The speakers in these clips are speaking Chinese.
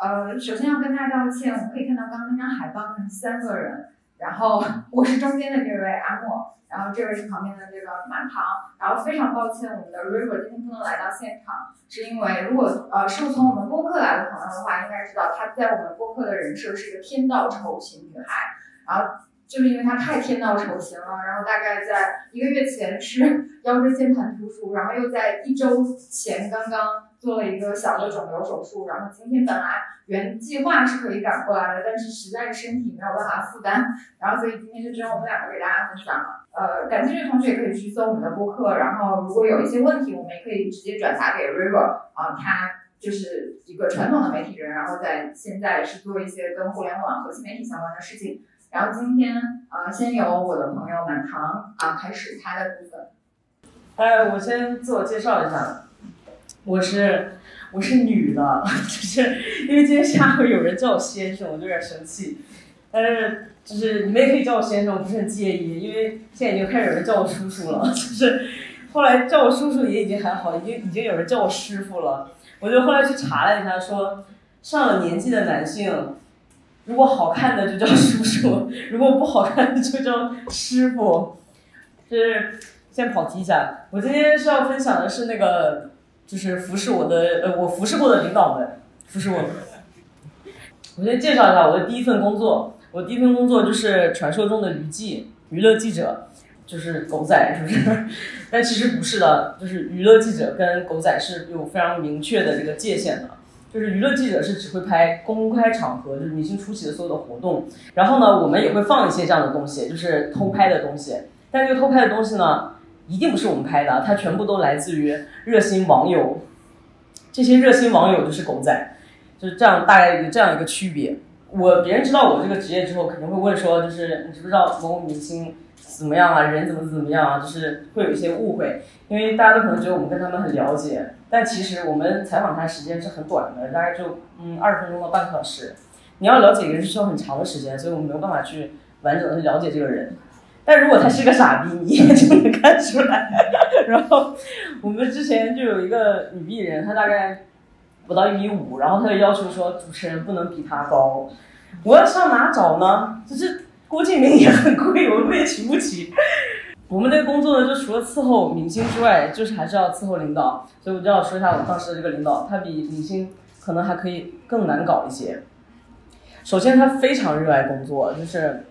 呃，首先要跟大家道歉，我们可以看到刚刚那张海报上三个人，然后我是中间的这位阿莫，然后这位是旁边的这个满堂，然后非常抱歉我们的 River 今天不能来到现场，是因为如果呃是从我们播客来的朋友的话，应该知道她在我们播客的人设是一个天道酬勤女孩，然后。就是因为他太天道酬勤了，然后大概在一个月前是 腰椎间盘突出，然后又在一周前刚刚做了一个小的肿瘤手术，然后今天本来原计划是可以赶过来的，但是实在是身体没有办法负担，然后所以今天就只有我们两个给大家分享了。呃，感兴趣的同学也可以去搜我们的播客，然后如果有一些问题，我们也可以直接转达给 River 啊，他就是一个传统的媒体人，然后在现在是做一些跟互联网和新媒体相关的事情。然后今天啊，先由我的朋友满堂啊开始他的部分。哎，我先自我介绍一下，我是我是女的，就是因为今天下午有人叫我先生，我就有点生气。但是就是你们也可以叫我先生，我不是很介意，因为现在已经开始有人叫我叔叔了。就是后来叫我叔叔也已经还好，已经已经有人叫我师傅了。我就后来去查了一下，说上了年纪的男性。如果好看的就叫叔叔，如果不好看的就叫师傅。就是先跑题一下，我今天是要分享的是那个，就是服侍我的，呃，我服侍过的领导们，服侍我。我先介绍一下我的第一份工作，我第一份工作就是传说中的娱记娱乐记者，就是狗仔，是不是？但其实不是的，就是娱乐记者跟狗仔是有非常明确的这个界限的。就是娱乐记者是只会拍公开场合，就是明星出席的所有的活动。然后呢，我们也会放一些这样的东西，就是偷拍的东西。但这个偷拍的东西呢，一定不是我们拍的，它全部都来自于热心网友。这些热心网友就是狗仔，就是这样大概有这样一个区别。我别人知道我这个职业之后，肯定会问说，就是你知不知道某某明星？怎么样啊？人怎么怎么样啊？就是会有一些误会，因为大家都可能觉得我们跟他们很了解，但其实我们采访他时间是很短的，大概就嗯二十分钟到半个小时。你要了解一个人是需要很长的时间，所以我们没有办法去完整的了解这个人。但如果他是个傻逼，你 也就能看出来。然后我们之前就有一个女艺人，她大概不到一米五，然后她就要求说主持人不能比她高。我要上哪找呢？就是。郭敬明也很贵，我们也请不起。我们这个工作呢，就除了伺候明星之外，就是还是要伺候领导。所以我就要说一下我当时的这个领导，他比明星可能还可以更难搞一些。首先，他非常热爱工作，就是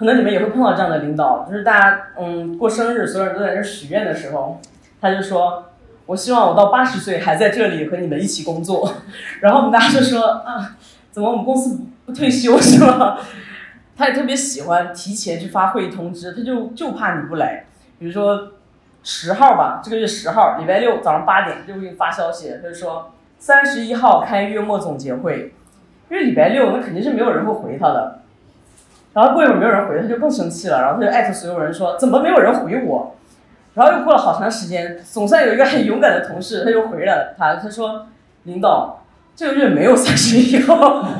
可能你们也会碰到这样的领导，就是大家嗯过生日，所有人都在这许愿的时候，他就说：“我希望我到八十岁还在这里和你们一起工作。”然后我们大家就说：“啊，怎么我们公司不退休是吗？” 他也特别喜欢提前去发会议通知，他就就怕你不来。比如说十号吧，这个月十号，礼拜六早上八点就会给你发消息，他就说三十一号开月末总结会，因为礼拜六那肯定是没有人会回他的。然后过一会儿没有人回他，就更生气了，然后他就艾特所有人说怎么没有人回我？然后又过了好长时间，总算有一个很勇敢的同事，他又回了他，他说领导这个月没有三十一号。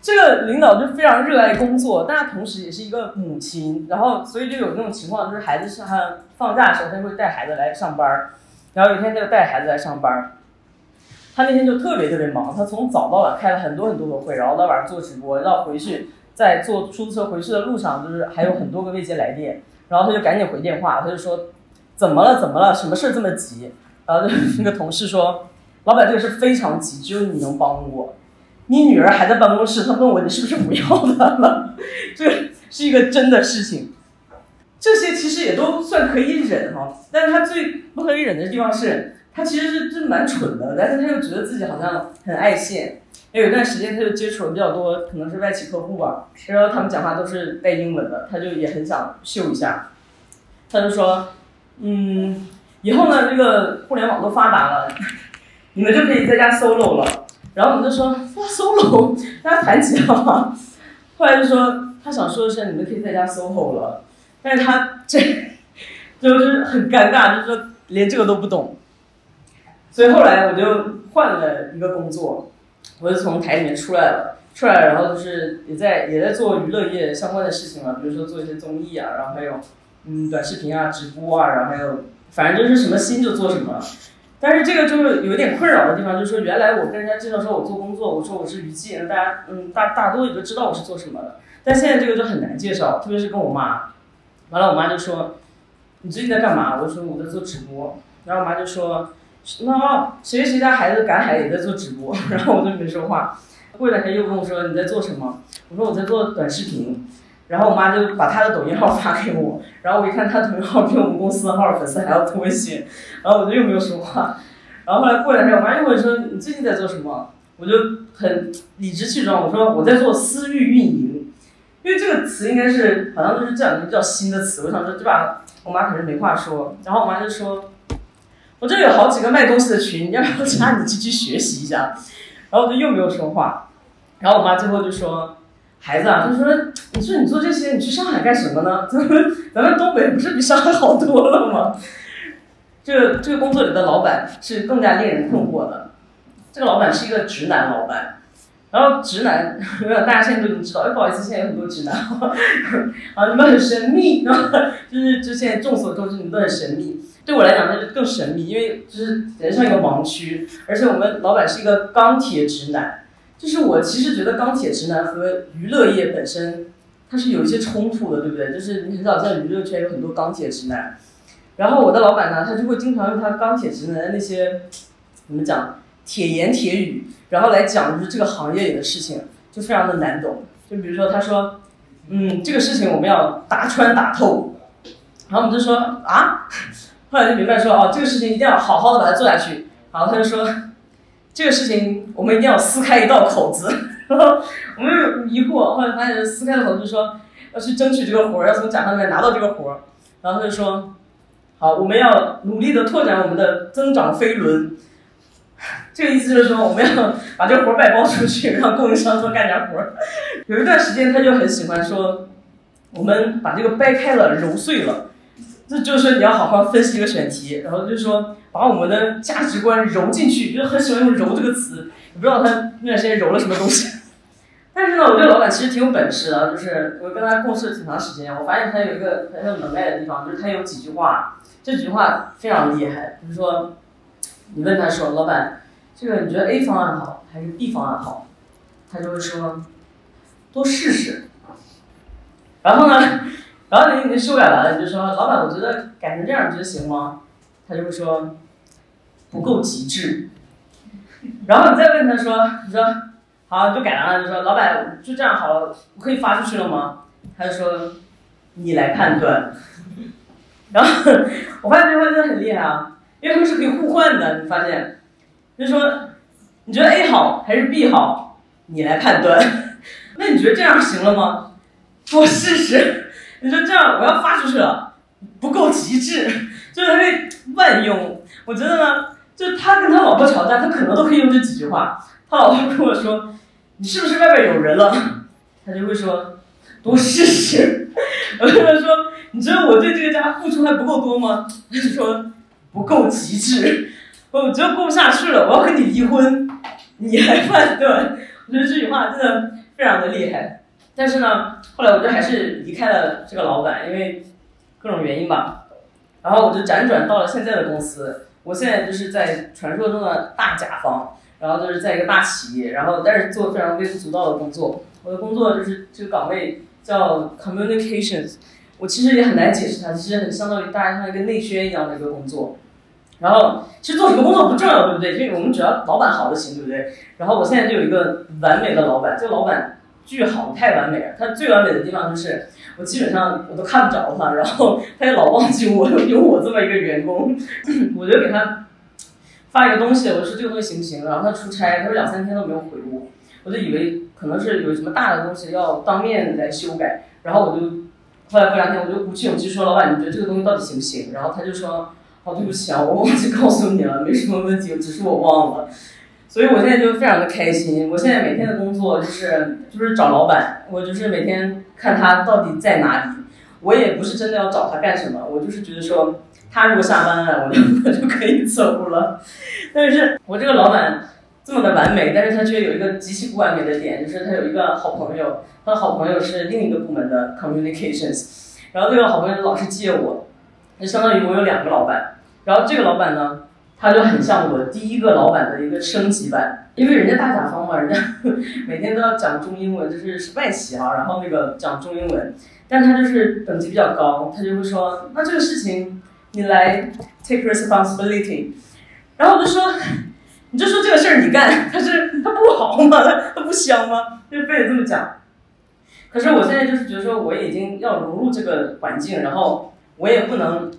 这个领导就非常热爱工作，但他同时也是一个母亲，然后所以就有那种情况，就是孩子上放假的时候，他就会带孩子来上班然后有一天他就带孩子来上班他那天就特别特别忙，他从早到晚开了很多很多的会，然后到晚上做直播，到回去在坐出租车回去的路上，就是还有很多个未接来电，然后他就赶紧回电话，他就说怎么了怎么了，什么事这么急？然后那个同事说，老板这个事非常急，只有你能帮我。你女儿还在办公室，他问我你是不是不要她了？这是一个真的事情。这些其实也都算可以忍哈，但是他最不可以忍的地方是，他其实是真蛮蠢的，但是他又觉得自己好像很爱现。有一段时间他就接触了比较多，可能是外企客户吧，然后他们讲话都是带英文的，他就也很想秀一下。他就说，嗯，以后呢，这个互联网都发达了，你们就可以在家 solo 了。然后我们就说哇，solo，大家弹吉他吗？后来就说他想说的是你们可以在家 solo 了，但是他这就是很尴尬，就是说连这个都不懂。所以后来我就换了一个工作，我就从台里面出来了，出来然后就是也在也在做娱乐业相关的事情了，比如说做一些综艺啊，然后还有嗯短视频啊、直播啊，然后还有反正就是什么新就做什么。但是这个就是有一点困扰的地方，就是说原来我跟人家介绍说我做工作，我说我是娱记，大家嗯大大多也都知道我是做什么的。但现在这个就很难介绍，特别是跟我妈。完了，我妈就说：“你最近在干嘛？”我说：“我在做直播。”然后我妈就说：“那谁谁家孩子赶海也在做直播。”然后我就没说话。过两天又跟我说：“你在做什么？”我说：“我在做短视频。”然后我妈就把她的抖音号发给我，然后我一看她抖音号比我们公司的号粉丝还要多一些，然后我就又没有说话。然后后来过两天，我妈又问说：“你最近在做什么？”我就很理直气壮，我说：“我在做私域运营。”因为这个词应该是好像都是这两年比较新的词，我想说对吧？我妈可能没话说，然后我妈就说：“我这有好几个卖东西的群，要不要加你进去学习一下？” 然后我就又没有说话，然后我妈最后就说：“孩子啊，就说你说你做这些，你去上海干什么呢？咱 们咱们东北不是比上海好多了吗？”这这个工作里的老板是更加令人困惑的，这个老板是一个直男老板。然后直男，大家现在都已经知道，哎，不好意思，现在有很多直男，啊，你们很神秘，就是就现在众所周知，你们都很神秘。对我来讲，那就更神秘，因为就是人像一个盲区，而且我们老板是一个钢铁直男，就是我其实觉得钢铁直男和娱乐业本身它是有一些冲突的，对不对？就是你很少在娱乐圈有很多钢铁直男，然后我的老板呢，他就会经常用他钢铁直男的那些怎么讲铁言铁语。然后来讲就是这个行业里的事情，就非常的难懂。就比如说他说，嗯，这个事情我们要打穿打透。然后我们就说啊，后来就明白说哦，这个事情一定要好好的把它做下去。然后他就说，这个事情我们一定要撕开一道口子。然 后我们有疑惑，后来发现撕开的口子就说要去争取这个活儿，要从甲方那边拿到这个活儿。然后他就说，好，我们要努力的拓展我们的增长飞轮。这个意思就是说，我们要把这个活儿外包出去，让供应商多干点活儿。有一段时间，他就很喜欢说，我们把这个掰开了揉碎了，这就是说你要好好分析一个选题，然后就是说把我们的价值观揉进去，就很喜欢用“揉”这个词。也不知道他那段时间揉了什么东西，但是呢，我这个老板其实挺有本事的，就是我跟他共事挺长时间，我发现他有一个很有能耐的地方，就是他有几句话，这几句话非常厉害。比如说，你问他说，老板。这个你觉得 A 方案好还是 B 方案好？他就会说多试试。然后呢，然后你你修改完了，你就说老板，我觉得改成这样，你觉得行吗？他就会说不够极致。然后你再问他说，你说好就改完了，就说老板就这样好了，我可以发出去了吗？他就说你来判断。然后我发现这句话真的很厉害啊，因为他们是可以互换的，你发现。就说，你觉得 A 好还是 B 好？你来判断。那你觉得这样行了吗？我试试。你说这样我要发出去了，不够极致，就是他会万用。我觉得呢，就他跟他老婆吵架，他可能都可以用这几句话。他老婆跟我说：“你是不是外边有人了？” 他就会说：“多试试。”我跟他说：“你觉得我对这个家付出还不够多吗？”他就说：“不够极致。”我觉得过不下去了，我要跟你离婚，你还判断。我觉得这句话真的非常的厉害。但是呢，后来我就还是离开了这个老板，因为各种原因吧。然后我就辗转到了现在的公司。我现在就是在传说中的大甲方，然后就是在一个大企业，然后但是做非常微不足道的工作。我的工作就是这个岗位叫 communications，我其实也很难解释它，其实很相当于大家像一个内宣一样的一个工作。然后其实做什么工作不重要，对不对？因为我们只要老板好就行，对不对？然后我现在就有一个完美的老板，这个老板巨好，太完美了。他最完美的地方就是我基本上我都看不着他，然后 他也老忘记我 有我这么一个员工。我就给他发一个东西，我说这个东西行不行？然后他出差，他说两三天都没有回我，我就以为可能是有什么大的东西要当面来修改。然后我就后来过两天，我就鼓起勇气说：“老板，你觉得这个东西到底行不行？”然后他就说。哦，对不起啊，我忘记告诉你了，没什么问题，只是我忘了。所以我现在就非常的开心。我现在每天的工作就是就是找老板，我就是每天看他到底在哪里。我也不是真的要找他干什么，我就是觉得说他如果下班了，我就 我就可以走了。但是我这个老板这么的完美，但是他却有一个极其不完美的点，就是他有一个好朋友，他的好朋友是另一个部门的 communications，然后这个好朋友老是借我，就相当于我有两个老板。然后这个老板呢，他就很像我第一个老板的一个升级版，因为人家大甲方嘛，人家 每天都要讲中英文，就是是外企啊，然后那个讲中英文，但他就是等级比较高，他就会说，那这个事情你来 take responsibility，然后我就说，你就说这个事儿你干，他是他不好吗？他不香吗？就非得这么讲。可是我现在就是觉得说，我已经要融入这个环境，然后我也不能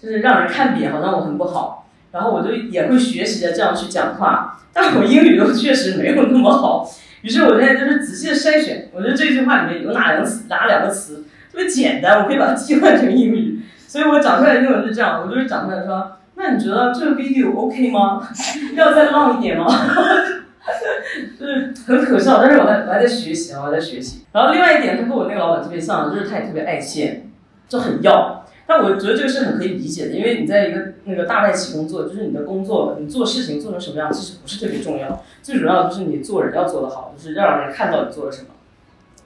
就是让人看扁，好像我很不好。然后我就也会学习的这样去讲话，但我英语又确实没有那么好。于是我现在就是仔细的筛选，我觉得这句话里面有哪两个词，哪两个词特别简单，我可以把它替换成英语。所以我讲出来的英文是这样，我就是讲出来说，那你觉得这个 video OK 吗？要再浪一点吗？就是很可笑，但是我还我还在学习啊，我在学习。然后另外一点，他跟我那个老板特别像，就是他也特别爱现，就很要。但我觉得这个是很可以理解的，因为你在一个那个大外企工作，就是你的工作，你做事情做成什么样，其实不是特别重要，最主要就是你做人要做得好，就是要让人看到你做了什么。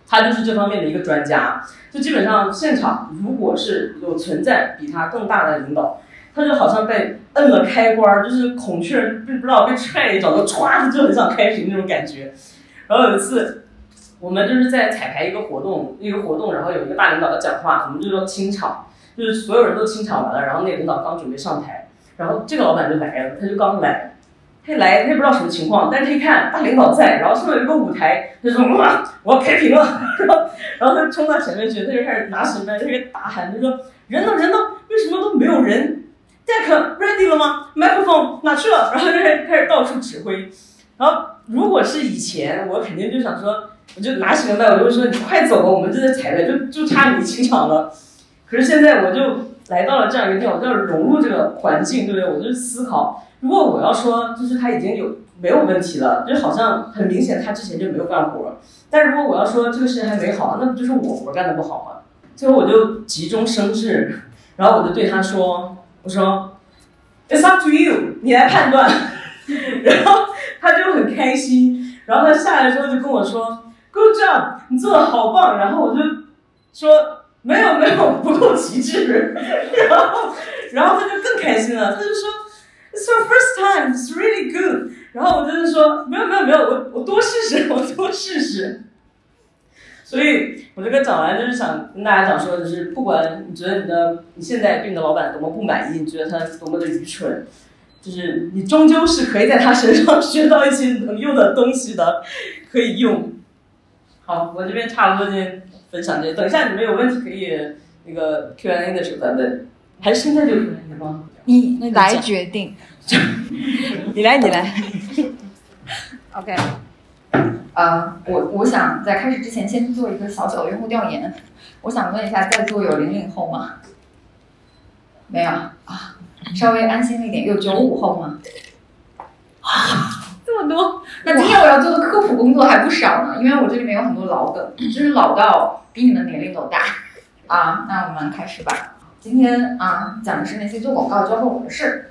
他就是这方面的一个专家，就基本上现场如果是有存在比他更大的领导。他就好像被摁了开关，就是孔雀不不知道被踹一脚，就歘就很想开屏那种感觉。然后有一次，我们就是在彩排一个活动，一个活动，然后有一个大领导的讲话，我们就说清场，就是所有人都清场完了，然后那个领导刚准备上台，然后这个老板就来了，他就刚来，他一来他也不知道什么情况，但是他一看大领导在，然后上面有个舞台，他说哇我要开屏了，然后然后他冲到前面去，他就开始拿起麦，他就大喊，他说人呢人呢，为什么都没有人？Deck ready 了吗？Microphone 哪去了？然后就开始开始到处指挥。然后如果是以前，我肯定就想说，我就拿起个麦，我就说你快走吧，我们正在彩排，就就差你清场了。可是现在我就来到了这样一个地方，我就要融入这个环境，对不对？我就思考，如果我要说，就是他已经有没有问题了，就好像很明显他之前就没有干活。但如果我要说这个事情还没好，那不就是我活干的不好吗？最后我就急中生智，然后我就对他说。我说，It's up to you，你来判断。然后他就很开心，然后他下来之后就跟我说，Good job，你做的好棒。然后我就说，没有没有，不够极致。然后然后他就更开心了，他就说，It's your first time, it's really good。然后我就是说，没有没有没有，我我多试试，我多试试。所以，我这个讲完就是想跟大家讲说，就是不管你觉得你的你现在对你的老板多么不满意，你觉得他多么的愚蠢，就是你终究是可以在他身上学到一些能用的东西的，可以用。好，我这边差不多就分享这些，等一下你们有问题可以那个 Q&A 的时候再问，还是现在就可以吗？你来决定，你来，你来。OK。呃，我我想在开始之前先做一个小小的用户调研。我想问一下，在座有零零后吗？没有啊，稍微安心一点。有九五后吗？啊，这多！那今天我要做的科普工作还不少呢，因为我这里面有很多老梗，就是老到比你们年龄都大。啊，那我们开始吧。今天啊，讲的是那些做广告教会我的事。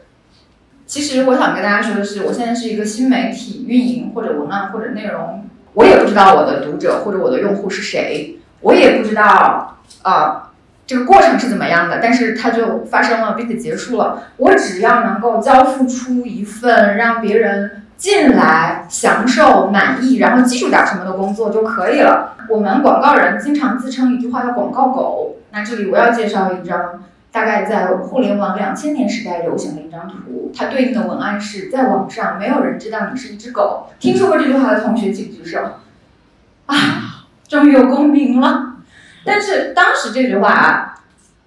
其实我想跟大家说的是，我现在是一个新媒体运营或者文案或者内容。我也不知道我的读者或者我的用户是谁，我也不知道啊这个过程是怎么样的，但是它就发生了并且结束了。我只要能够交付出一份让别人进来享受满意，然后记住点什么的工作就可以了。我们广告人经常自称一句话叫“广告狗”，那这里我要介绍一张。大概在互联网两千年时代流行的一张图，它对应的文案是在网上没有人知道你是一只狗。听说过这句话的同学请举手。啊，终于有共鸣了。但是当时这句话啊，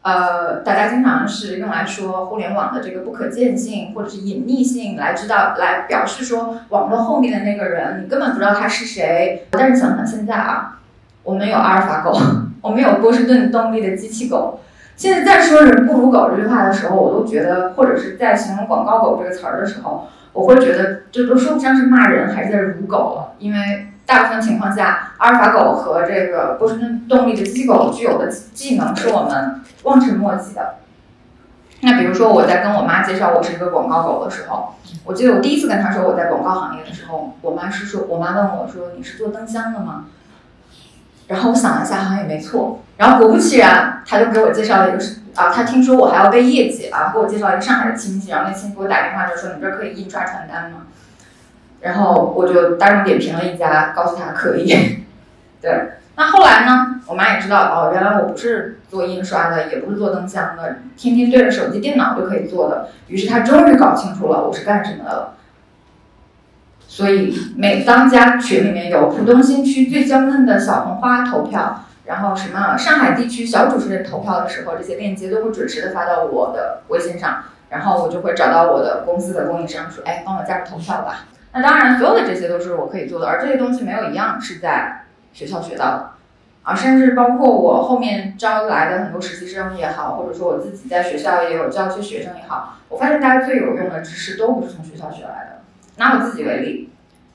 呃，大家经常是用来说互联网的这个不可见性或者是隐匿性，来知道来表示说网络后面的那个人你根本不知道他是谁。但是想想现在啊，我们有阿尔法狗，我们有波士顿动力的机器狗。现在在说“人不如狗”这句话的时候，我都觉得，或者是在形容“广告狗”这个词儿的时候，我会觉得这都说不上是骂人还是在辱狗了。因为大部分情况下，阿尔法狗和这个波士顿动力的机构具有的技能是我们望尘莫及的。那比如说，我在跟我妈介绍我是一个广告狗的时候，我记得我第一次跟她说我在广告行业的时候，我妈是说，我妈问我说：“你是做灯箱的吗？”然后我想了一下，好像也没错。然后果不其然，他就给我介绍了一个啊，他听说我还要背业绩啊，给我介绍一个上海的亲戚，然后那亲戚给我打电话就说你这儿可以印刷传单吗？然后我就大众点评了一家，告诉他可以。对，那后来呢，我妈也知道哦，原来我不是做印刷的，也不是做灯箱的，天天对着手机电脑就可以做的，于是她终于搞清楚了我是干什么的了。所以每当家群里面有浦东新区最娇嫩的小红花投票，然后什么上海地区小主持人投票的时候，这些链接都会准时的发到我的微信上，然后我就会找到我的公司的供应商说，哎，帮我加入投票吧。那当然，所有的这些都是我可以做的，而这些东西没有一样是在学校学到的，啊，甚至包括我后面招来的很多实习生也好，或者说我自己在学校也有教一些学生也好，我发现大家最有用的知识都不是从学校学来的。拿我自己为例，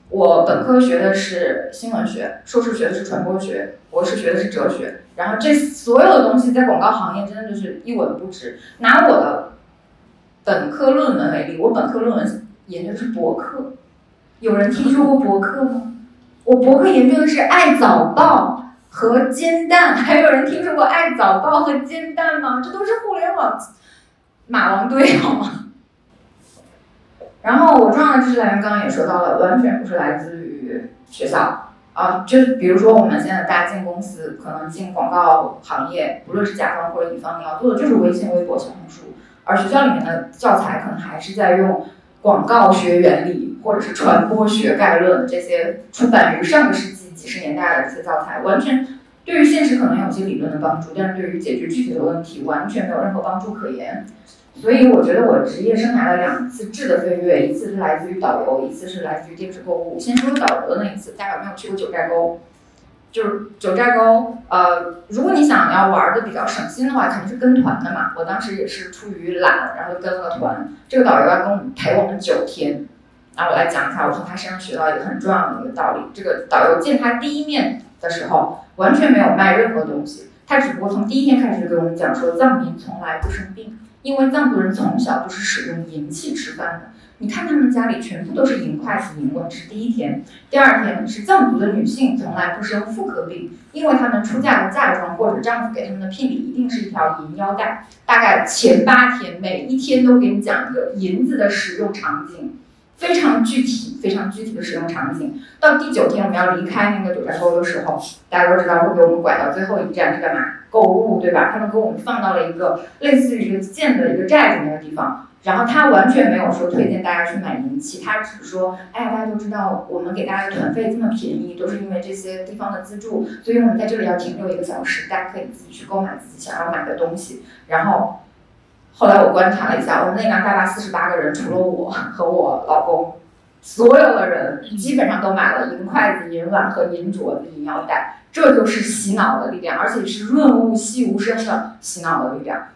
我本科学的是新闻学，硕士学的是传播学，博士学的是哲学，然后这所有的东西在广告行业真的就是一文不值。拿我的本科论文为例，我本科论文研究的是博客，有人听说过博客吗？我博客研究的是爱早报和煎蛋，还有人听说过爱早报和煎蛋吗？这都是互联网马王堆，好吗？然后我重要的知识来源刚刚也说到了，完全不是来自于学校啊，就比如说我们现在大家进公司，可能进广告行业，不论是甲方或者乙方，你要做的就是微信、微博、小红书，而学校里面的教材可能还是在用广告学原理或者是传播学概论这些出版于上个世纪几十年代的这些教材，完全对于现实可能有些理论的帮助，但是对于解决具体的问题完全没有任何帮助可言。所以我觉得我职业生涯的两次质的飞跃，一次是来自于导游，一次是来自于电视购物。先说导游的那一次，大家有没有去过九寨沟？就是九寨沟，呃，如果你想要玩的比较省心的话，肯定是跟团的嘛。我当时也是出于懒，然后跟了团。这个导游要跟我们陪我们九天，然后我来讲一下我从他身上学到一个很重要的一个道理。这个导游见他第一面的时候，完全没有卖任何东西，他只不过从第一天开始就给我们讲说，藏民从来不生病。因为藏族人从小就是使用银器吃饭的，你看他们家里全部都是银筷子、银碗，是第一天。第二天是藏族的女性从来不生妇科病，因为他们出嫁的嫁妆或者丈夫给他们的聘礼一定是一条银腰带。大概前八天，每一天都给你讲一个银子的使用场景。非常具体、非常具体的使用场景。到第九天我们要离开那个九寨沟的时候，大家都知道会给我们拐到最后一站是干嘛？购物，对吧？他们给我们放到了一个类似于一个建的一个寨子那个地方。然后他完全没有说推荐大家去买银器，他只是说，哎，大家都知道我们给大家的团费这么便宜，都是因为这些地方的资助，所以我们在这里要停留一个小时，大家可以自己去购买自己想要买的东西。然后。后来我观察了一下，我们那辆大巴四十八个人，除了我和我老公，所有的人基本上都买了银筷子、银碗和银镯子、银腰带。这就是洗脑的力量，而且是润物细无声的洗脑的力量。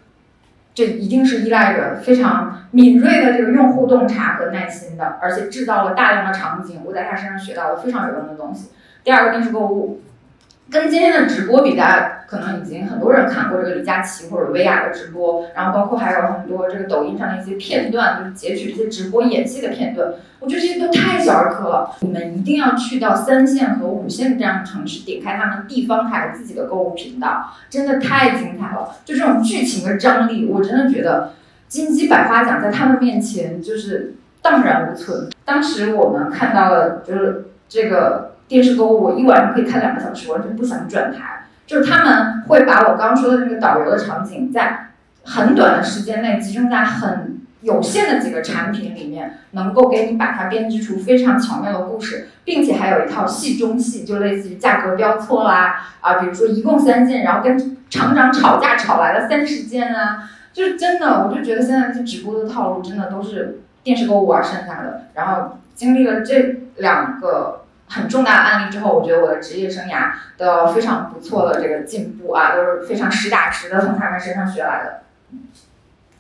这一定是依赖着非常敏锐的这个用户洞察和耐心的，而且制造了大量的场景。我在他身上学到了非常有用的东西。第二个电视购物。跟今天的直播比，大家可能已经很多人看过这个李佳琦或者薇娅的直播，然后包括还有很多这个抖音上的一些片段，就是截取这些直播演戏的片段。我觉得这些都太小儿科了，你们一定要去到三线和五线的这样的城市，点开他们地方台自己的购物频道，真的太精彩了。就这种剧情的张力，我真的觉得金鸡百花奖在他们面前就是荡然无存。当时我们看到了，就是这个。电视购物，我一晚上可以看两个小时，完全不想转台。就是他们会把我刚刚说的那个导游的场景，在很短的时间内集中在很有限的几个产品里面，能够给你把它编织出非常巧妙的故事，并且还有一套戏中戏，就类似于价格标错啦啊，比如说一共三件，然后跟厂长吵架吵来了三十件啊，就是真的，我就觉得现在这直播的套路真的都是电视购物而剩下的。然后经历了这两个。很重大的案例之后，我觉得我的职业生涯的非常不错的这个进步啊，都是非常实打实的从他们身上学来的。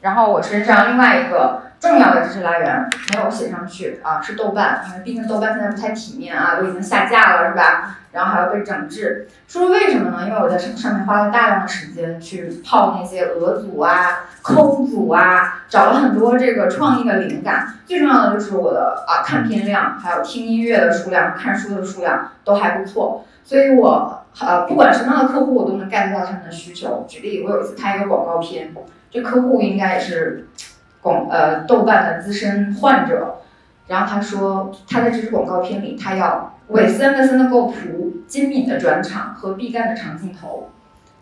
然后我身上另外一个重要的知识来源没有写上去啊，是豆瓣，因为毕竟豆瓣现在不太体面啊，都已经下架了，是吧？然后还要被整治。说为什么呢？因为我在上上面花了大量的时间去泡那些俄组啊、抠组啊，找了很多这个创意的灵感。最重要的就是我的啊看片量，还有听音乐的数量、看书的数量都还不错，所以我。呃，不管什么样的客户，我都能 get 到他们的需求。举例，我有一次拍一个广告片，这客户应该也是广呃豆瓣的资深患者，然后他说他在这支广告片里，他要韦斯安德森的构图、金敏的转场和毕赣的长镜头。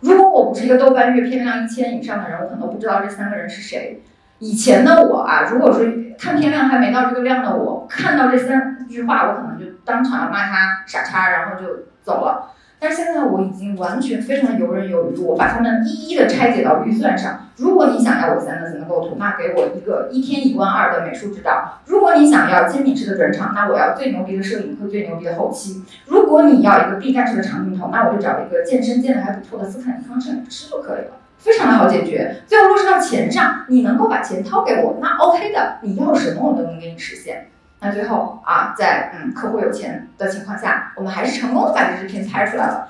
如果我不是一个豆瓣月片量一千以上的人，我可能不知道这三个人是谁。以前的我啊，如果说看片量还没到这个量的我，看到这三句话，我可能就当场要骂他傻叉，然后就走了。但是现在我已经完全非常的游刃有余，我把它们一一的拆解到预算上。如果你想要我三个层的构图，那给我一个一天一万二的美术指导；如果你想要精品式的转场，那我要最牛逼的摄影和最牛逼的后期；如果你要一个必干式的长镜头，那我就找一个健身健的还不错的斯坦尼康摄影师就可以了，非常的好解决。最后落实到钱上，你能够把钱掏给我，那 OK 的，你要什么我都能给你实现。那最后啊，在嗯客户有钱的情况下，我们还是成功的把这支片拍出来了。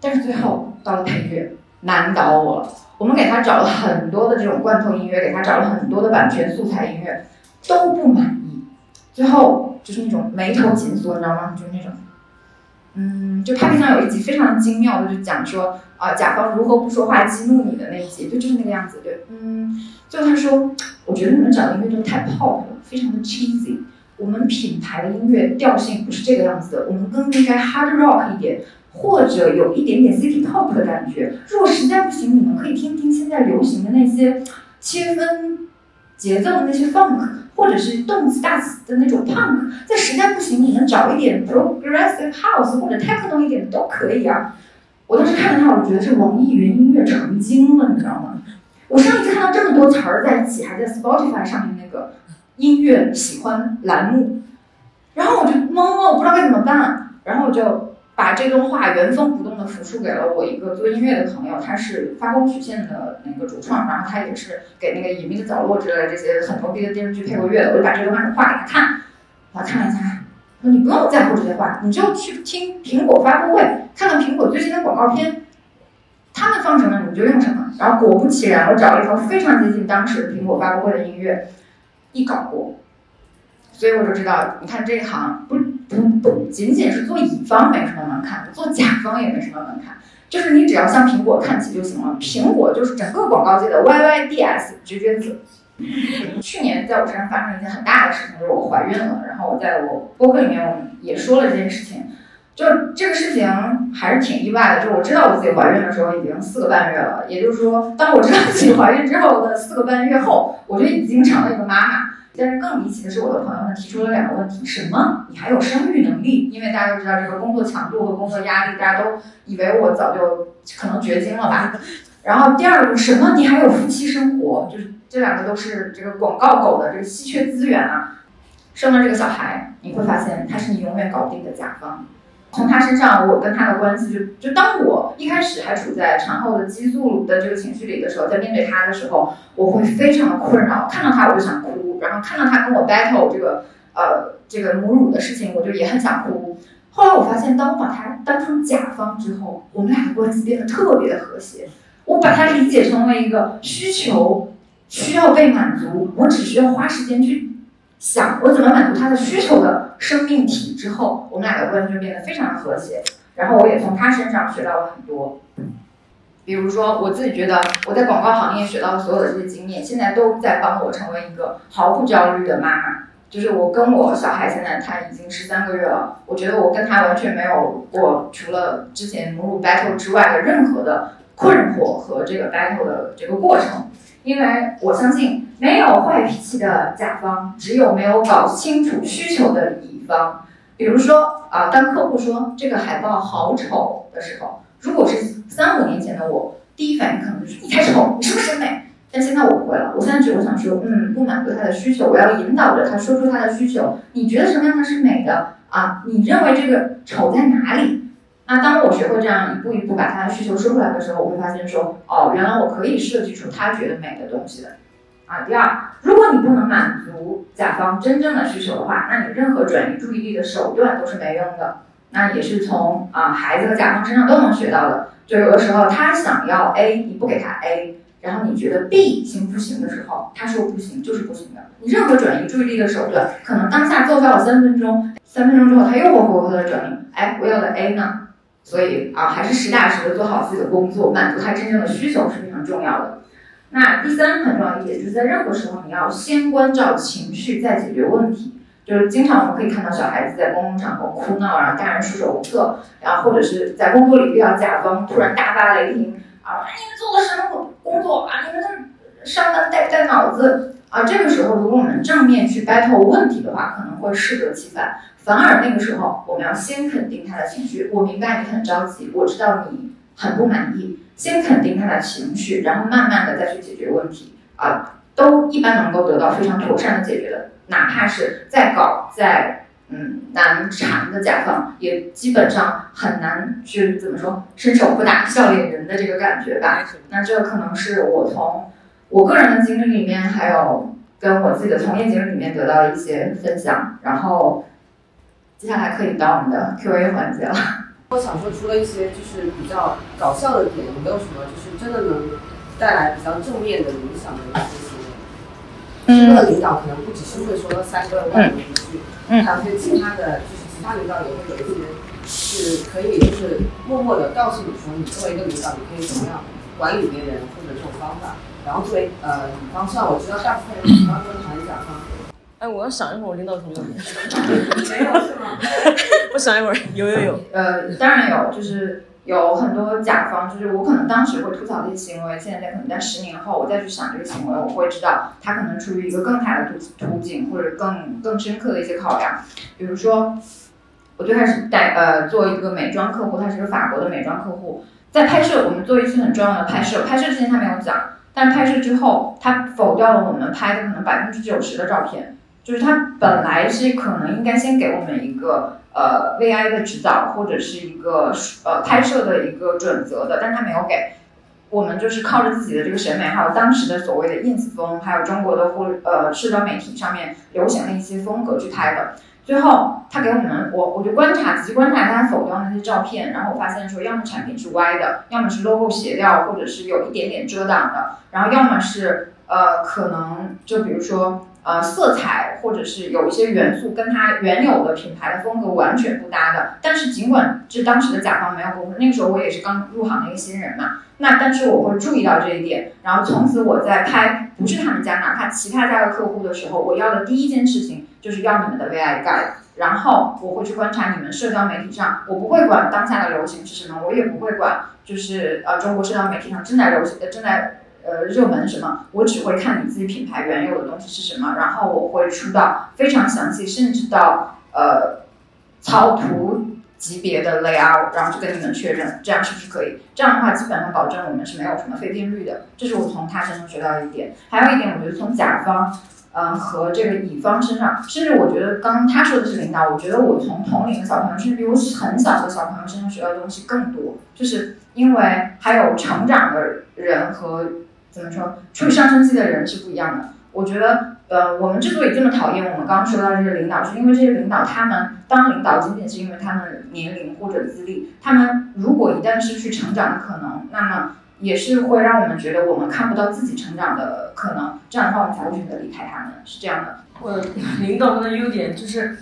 但是最后到了配乐，难倒我了。我们给他找了很多的这种罐头音乐，给他找了很多的版权素材音乐，都不满意。最后就是那种眉头紧锁，你知道吗？就是那种，嗯，就 Papi 上有一集非常精妙的，就讲说啊，甲方如何不说话激怒你的那一集，就就是那个样子。对，嗯，最后他说，我觉得你们找的音乐都太 pop 了，非常的 cheesy。我们品牌的音乐调性不是这个样子的，我们更应该 hard rock 一点，或者有一点点 city pop 的感觉。如果实在不行，你们可以听听现在流行的那些切分节奏的那些 funk，或者是动次大次的那种 punk。再实在不行，你们找一点 progressive house 或者 techno 一点都可以啊。我当时看到他，我觉得是网易云音乐成精了，你知道吗？我上一次看到这么多词儿在一起，还在 Spotify 上面那个。音乐喜欢栏目，然后我就懵了，我不知道该怎么办，然后我就把这段话原封不动的复述给了我一个做音乐的朋友，他是发光曲线的那个主创，然后他也是给那个隐秘的角落之类的这些很牛逼的电视剧配过乐的，我就把这段话给他看，他看了一下，说你不用在乎这些话，你就去听苹果发布会，看看苹果最新的广告片，他们放什么你就用什么，然后果不其然，我找了一条非常接近当时苹果发布会的音乐。一搞过，所以我就知道，你看这一行不不不仅仅是做乙方没什么门槛，做甲方也没什么门槛，就是你只要向苹果看齐就行了。苹果就是整个广告界的 YYDS 绝绝子。去年在我身上发生了一件很大的事情，就是我怀孕了。然后我在我播客里面也说了这件事情，就这个事情还是挺意外的。就我知道我自己怀孕的时候已经四个半月了，也就是说，当我知道自己怀孕之后的四个半月后，我就已经成了一个妈妈。但是更离奇的是，我的朋友们提出了两个问题：什么？你还有生育能力？因为大家都知道这个工作强度和工作压力，大家都以为我早就可能绝经了吧。然后第二个什么？你还有夫妻生活？就是这两个都是这个广告狗的这个稀缺资源啊。生了这个小孩，你会发现他是你永远搞不定的甲方。从他身上，我跟他的关系就就当我一开始还处在产后的激素的这个情绪里的时候，在面对他的时候，我会非常的困扰。看到他我就想哭，然后看到他跟我 battle 这个呃这个母乳的事情，我就也很想哭。后来我发现，当我把他当成甲方之后，我们俩的关系变得特别的和谐。我把他理解成为一个需求需要被满足，我只需要花时间去。想我怎么满足他的需求的生命体之后，我们俩的关系就变得非常的和谐。然后我也从他身上学到了很多，比如说我自己觉得我在广告行业学到的所有的这些经验，现在都在帮我成为一个毫不焦虑的妈妈。就是我跟我小孩现在他已经十三个月了，我觉得我跟他完全没有过除了之前母乳 battle 之外的任何的困惑和这个 battle 的这个过程。因为我相信，没有坏脾气的甲方，只有没有搞清楚需求的乙方。比如说啊，当客户说这个海报好丑的时候，如果是三五年前的我，第一反应可能就是你太丑，你是不是审美？但现在我不会了，我现在只我想说，嗯，不满足他的需求，我要引导着他说出他的需求。你觉得什么样的是美的啊？你认为这个丑在哪里？那当我学会这样一步一步把他的需求说出来的时候，我会发现说，哦，原来我可以设计出他觉得美的东西的。啊，第二，如果你不能满足甲方真正的需求的话，那你任何转移注意力的手段都是没用的。那也是从啊孩子和甲方身上都能学到的。就有的时候他想要 A，你不给他 A，然后你觉得 B 行不行的时候，他说不行就是不行的。你任何转移注意力的手段，可能当下奏效了三分钟，三分钟之后他又会回过头来转移，哎，我要的 A 呢？所以啊，还是实打实的做好自己的工作，满足他真正的需求是非常重要的。那第三很重要一点，就是在任何时候你要先关照情绪，再解决问题。就是经常我们可以看到小孩子在公共场合哭闹，然后大人束手无策，然后或者是在工作里遇到甲方突然大发雷霆啊，你们做的什么工作啊？你们上班带不带脑子啊？这个时候如果我们正面去 battle 问题的话，可能会适得其反。反而那个时候我们要先肯定他的情绪，我明白你很着急，我知道你很不满意，先肯定他的情绪，然后慢慢的再去解决问题啊，都一般能够得到非常妥善的解决的。哪怕是再搞再嗯难缠的甲方，也基本上很难去怎么说伸手不打笑脸人的这个感觉吧。那这可能是我从我个人的经历里面，还有跟我自己的从业经历里面得到一些分享。然后接下来可以到我们的 Q&A 环节了。我想说，除了一些就是比较搞笑的点，有没有什么就是真的能带来比较正面的影响的一些行为？这个领导可能不只是会说三个万能一句，还有些其他的就是其他领导也会有一些是可以就是默默的告诉你说，你作为一个领导，你可以怎么样管理别人或者这种方法。然后作为呃乙方，虽然我知道大部分人喜欢跟谈甲方。哎，我要想一会儿，我领导什么有没有是吗？我想一会儿，有有有。呃，当然有，就是。有很多甲方，就是我可能当时会吐槽这些行为，现在可能在十年后我再去想这个行为，我会知道他可能出于一个更大的途途径或者更更深刻的一些考量。比如说，我最开始带呃做一个美妆客户，他是个法国的美妆客户，在拍摄我们做一次很重要的拍摄，拍摄之前他没有讲，但拍摄之后他否掉了我们拍的可能百分之九十的照片，就是他本来是可能应该先给我们一个。呃，VI 的指导或者是一个呃拍摄的一个准则的，但他没有给我们，就是靠着自己的这个审美，还有当时的所谓的 ins 风，还有中国的互呃社交媒体上面流行的一些风格去拍的。最后他给我们，我我就观察，仔细观察他否掉那些照片，然后我发现说，要么产品是歪的，要么是 logo 斜掉，或者是有一点点遮挡的，然后要么是呃可能就比如说。呃，色彩或者是有一些元素跟它原有的品牌的风格完全不搭的。但是尽管这当时的甲方没有沟通，那个时候我也是刚入行的一个新人嘛。那但是我会注意到这一点，然后从此我在拍不是他们家，哪怕其他家的客户的时候，我要的第一件事情就是要你们的 VI guide，然后我会去观察你们社交媒体上，我不会管当下的流行是什么，我也不会管就是呃中国社交媒体上正在流行呃正在。呃，热门什么？我只会看你自己品牌原有的东西是什么，然后我会出到非常详细，甚至到呃草图级别的 layout，然后去跟你们确认，这样是不是可以？这样的话，基本上保证我们是没有什么非编率的。这是我从他身上学到的一点。还有一点，我觉得从甲方，嗯，和这个乙方身上，甚至我觉得刚刚他说的是领导，我觉得我从同龄的小朋友，甚至比我很小的小朋友身上学到的东西更多，就是因为还有成长的人和。怎么说？处于上升期的人是不一样的。我觉得，呃，我们之所以这么讨厌我们刚刚说到这些领导，是因为这些领导他们当领导仅仅是因为他们年龄或者资历。他们如果一旦失去成长的可能，那么也是会让我们觉得我们看不到自己成长的可能。这样的话，我们才会选择离开他们。是这样的。我领导们的优点就是，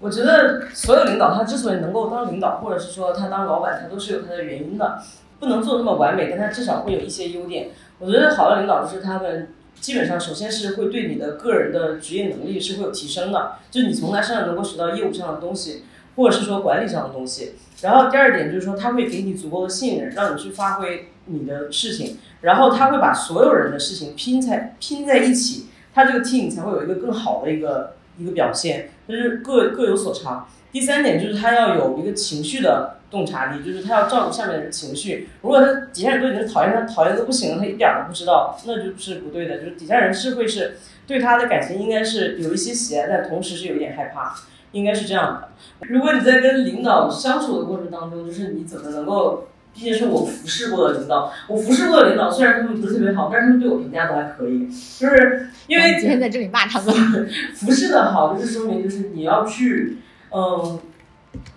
我觉得所有领导他之所以能够当领导，或者是说他当老板，他都是有他的原因的。不能做那么完美，但他至少会有一些优点。我觉得好的领导就是他们基本上首先是会对你的个人的职业能力是会有提升的，就你从他身上能够学到业务上的东西，或者是说管理上的东西。然后第二点就是说他会给你足够的信任，让你去发挥你的事情，然后他会把所有人的事情拼在拼在一起，他这个 team 才会有一个更好的一个一个表现，就是各各有所长。第三点就是他要有一个情绪的。洞察力就是他要照顾下面的情绪。如果他底下人都已经讨厌他，讨厌的不行了，他一点都不知道，那就是不对的。就是底下人是会是对他的感情应该是有一些喜爱，但同时是有一点害怕，应该是这样的。如果你在跟领导相处的过程当中，就是你怎么能够，毕竟是我服侍过的领导，我服侍过的领导虽然他们不是特别好，但是他们对我评价都还可以，就是因为今天在这里骂他们，服侍的好就是说明就是你要去嗯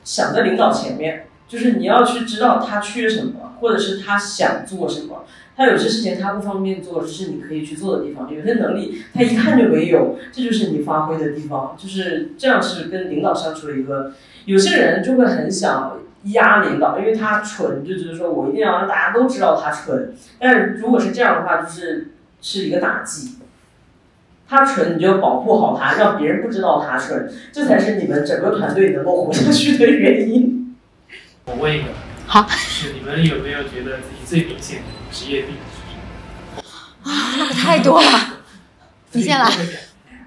想在领导前面。就是你要去知道他缺什么，或者是他想做什么。他有些事情他不方便做，这是你可以去做的地方。有些能力他一看就没有，这就是你发挥的地方。就是这样是跟领导相处的一个。有些人就会很想压领导，因为他蠢，就觉得说我一定要让大家都知道他蠢。但是如果是这样的话，就是是一个打击。他蠢，你就保护好他，让别人不知道他蠢，这才是你们整个团队能够活下去的原因。我问一个，好，是你们有没有觉得自己最明显的职业病是什么？啊，那可太多了。你先来。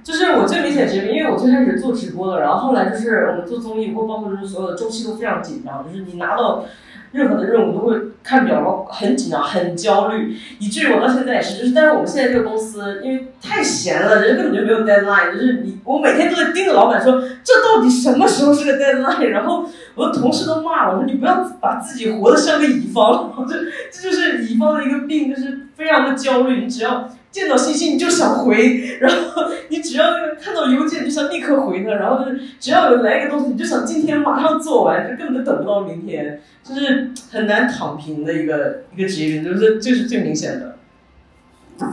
就是我最明显职业病，因为我最开始做直播的，然后后来就是我们做综艺，或包括就是所有的周期都非常紧张，就是你拿到任何的任务都会看表，然后很紧张、很焦虑，以至于我到现在也是，就是但是我们现在这个公司因为太闲了，人根本就没有 deadline，就是你我每天都在盯着老板说这到底什么时候是个 deadline，然后我的同事都骂我说你不要把自己活得像个乙方，这这就是乙方的一个病，就是非常的焦虑，你只要。见到信息你就想回，然后你只要看到邮件就想立刻回呢，然后就是只要有来一个东西你就想今天马上做完，就根本就等不到明天，就是很难躺平的一个一个职业病，就是这是最明显的。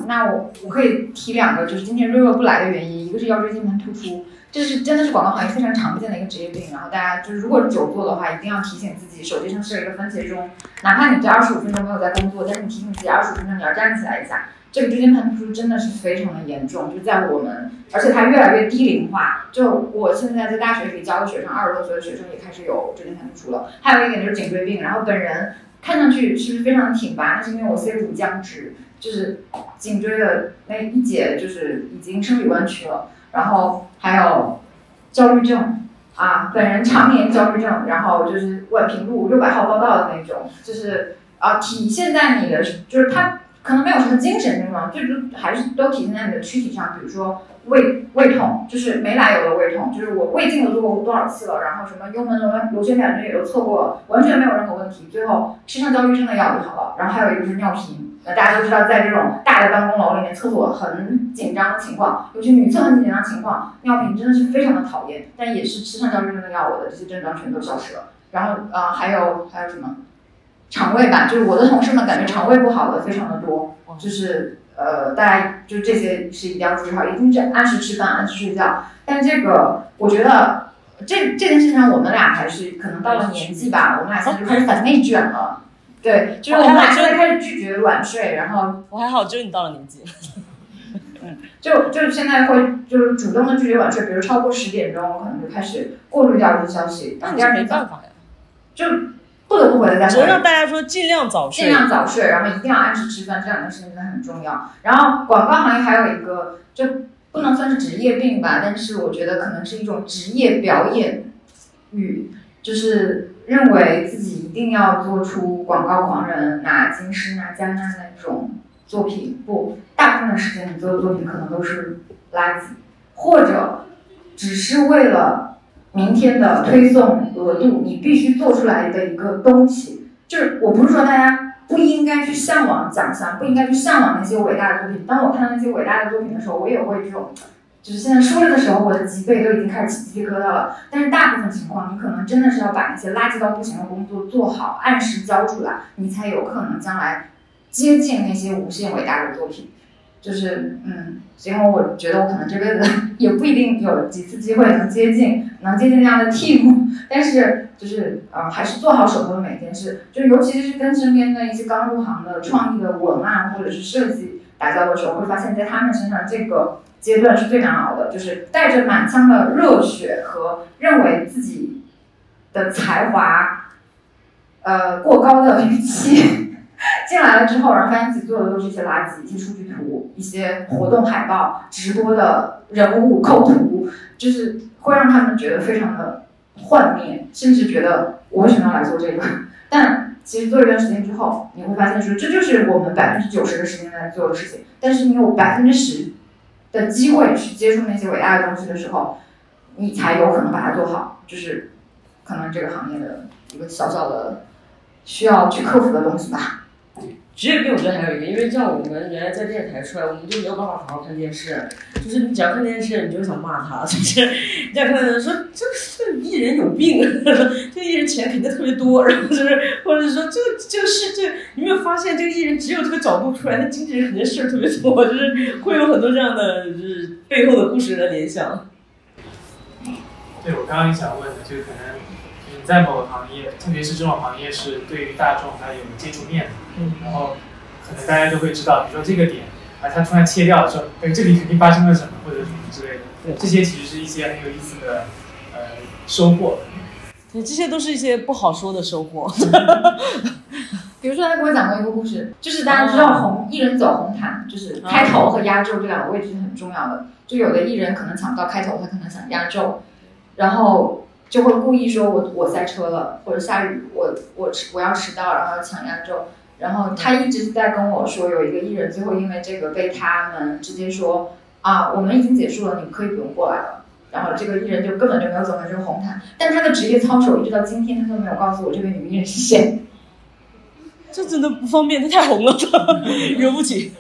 那我我可以提两个，就是今天瑞瑞不来的原因，一个是腰椎间盘突出，这是真的是广告行业非常常见的一个职业病，然后大家就是如果是久坐的话，一定要提醒自己手机上设一个番茄钟，哪怕你这二十五分钟没有在工作，但是你提醒自己二十五分钟你要站起来一下。这个椎间盘突出真的是非常的严重，就在我们，而且它越来越低龄化。就我现在在大学里教的学生，二十多岁的学生也开始有椎间盘突出了。还有一点就是颈椎病，然后本人看上去是不是非常挺拔？那是因为我 C 骨僵直，就是颈椎的那一节就是已经生理弯曲了。然后还有焦虑症啊，本人常年焦虑症，然后就是宛平路六百号报道的那种，就是啊，体现在你的就是它。可能没有什么精神症状，最终还是都体现在你的躯体上，比如说胃胃痛，就是没来由的胃痛，就是我胃镜都做过多少次了，然后什么幽门螺螺旋杆菌也都测过，完全没有任何问题，最后吃上焦虑症的药就好了。然后还有一个就是尿频，那大家都知道，在这种大的办公楼里面，厕所很紧张的情况，尤其女厕很紧张的情况，尿频真的是非常的讨厌。但也是吃上焦虑症的药，我的这些症状全都消失了。然后啊，还有还有什么？肠胃吧，就是我的同事们感觉肠胃不好的非常的多，就是呃，大家就这些是一定要注意好，一定是按时吃饭，按时睡觉。但这个我觉得这这件事情上，我们俩还是可能到了年纪吧，我们俩现在就开始反内卷了。对，就是我现在开始拒绝晚睡，然后我还好，只有你到了年纪。嗯，就就现在会就是主动的拒绝晚睡，比如超过十点钟，我可能就开始过滤掉这些消息。那你没办法呀，就。不得不回来再只能让大家说尽量早睡，尽量早睡，然后一定要按时吃饭，这两件事情真的很重要。然后广告行业还有一个，就不能算是职业病吧，但是我觉得可能是一种职业表演欲，就是认为自己一定要做出广告狂人拿金狮拿戛纳那种作品。不，大部分的时间你做的作品可能都是垃圾，或者只是为了。明天的推送额度，你必须做出来的一个东西，就是我不是说大家不应该去向往奖项，不应该去向往那些伟大的作品。当我看到那些伟大的作品的时候，我也会这种，就是现在说着的时候，我的脊背都已经开始起鸡皮疙瘩了。但是大部分情况，你可能真的是要把那些垃圾到不行的工作做好，按时交出来，你才有可能将来接近那些无限伟大的作品。就是，嗯，因为我觉得我可能这辈子 也不一定有几次机会能接近，能接近那样的 team，但是就是，呃，还是做好手头的每件事，就尤其是跟身边的一些刚入行的创意的文案或者是设计打交道的时候，会发现，在他们身上这个阶段是最难熬的，就是带着满腔的热血和认为自己的才华，呃，过高的预期。进来了之后，然后发现自己做的都是一些垃圾，一些数据图，一些活动海报、直播的人物构图，就是会让他们觉得非常的幻灭，甚至觉得我为什么要来做这个？但其实做一段时间之后，你会发现说这就是我们百分之九十的时间在做的事情。但是你有百分之十的机会去接触那些伟大的东西的时候，你才有可能把它做好。就是可能这个行业的一个小小的需要去克服的东西吧。职业病我觉得还有一个，因为像我们原来在电视台出来，我们就没有办法好好看电视。就是你只要看电视，你就想骂他，就是你要看说这这艺人有病，这艺人钱肯定特别多，然后就是或者说这个这个是这，你没有发现这个艺人只有这个角度出来，那经纪人肯定事儿特别多，就是会有很多这样的就是背后的故事的联想。对，我刚刚也想问的，就可能在某个行业，特别是这种行业是对于大众它有接触面的，嗯然后可能大家就会知道，比如说这个点，啊，它突然切掉说，哎，这里肯定发生了什么或者什么之类的，对这些其实是一些很有意思的呃收获。对，这些都是一些不好说的收获。比如说他给我讲过一个故事，就是大家知道红艺人走红毯，就是开头和压轴这两个位置是很重要的。就有的艺人可能抢不到开头，他可能想压轴，然后就会故意说我我塞车了，或者下雨我我迟我要迟到，然后抢压轴。然后他一直在跟我说，有一个艺人最后因为这个被他们直接说啊，我们已经结束了，你可以不用过来了。然后这个艺人就根本就没有走上这个红毯，但他的职业操守一直到今天他都没有告诉我这个女艺人是谁。这真的不方便，他太红了，惹不起。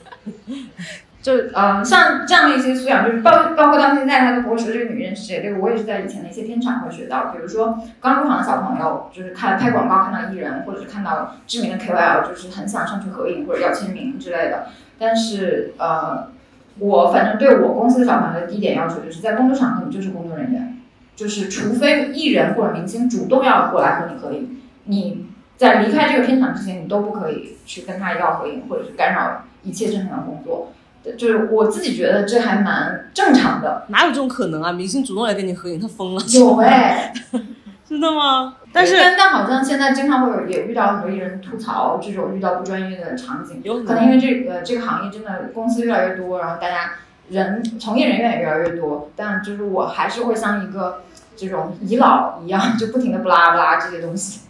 就呃，像这样的一些素养，就是包包括到现在，他都不会说这个女人是谁。这个我也是在以前的一些片场会学到，比如说刚入行的小朋友，就是看拍广告看到艺人，或者是看到知名的 KOL，就是很想上去合影或者要签名之类的。但是呃，我反正对我公司的小朋友的第一点要求，就是在工作场合你就是工作人员，就是除非艺人或者明星主动要过来和你合影，你在离开这个片场之前，你都不可以去跟他要合影，或者是干扰一切正常的工作。就是我自己觉得这还蛮正常的。哪有这种可能啊？明星主动来跟你合影，他疯了？有哎，真的吗？但是但但好像现在经常会有也遇到很多艺人吐槽这种遇到不专业的场景，有可能因为这个这个行业真的公司越来越多，然后大家人从业人员也越来越多，但就是我还是会像一个这种遗老一样，就不停的不拉不拉这些东西。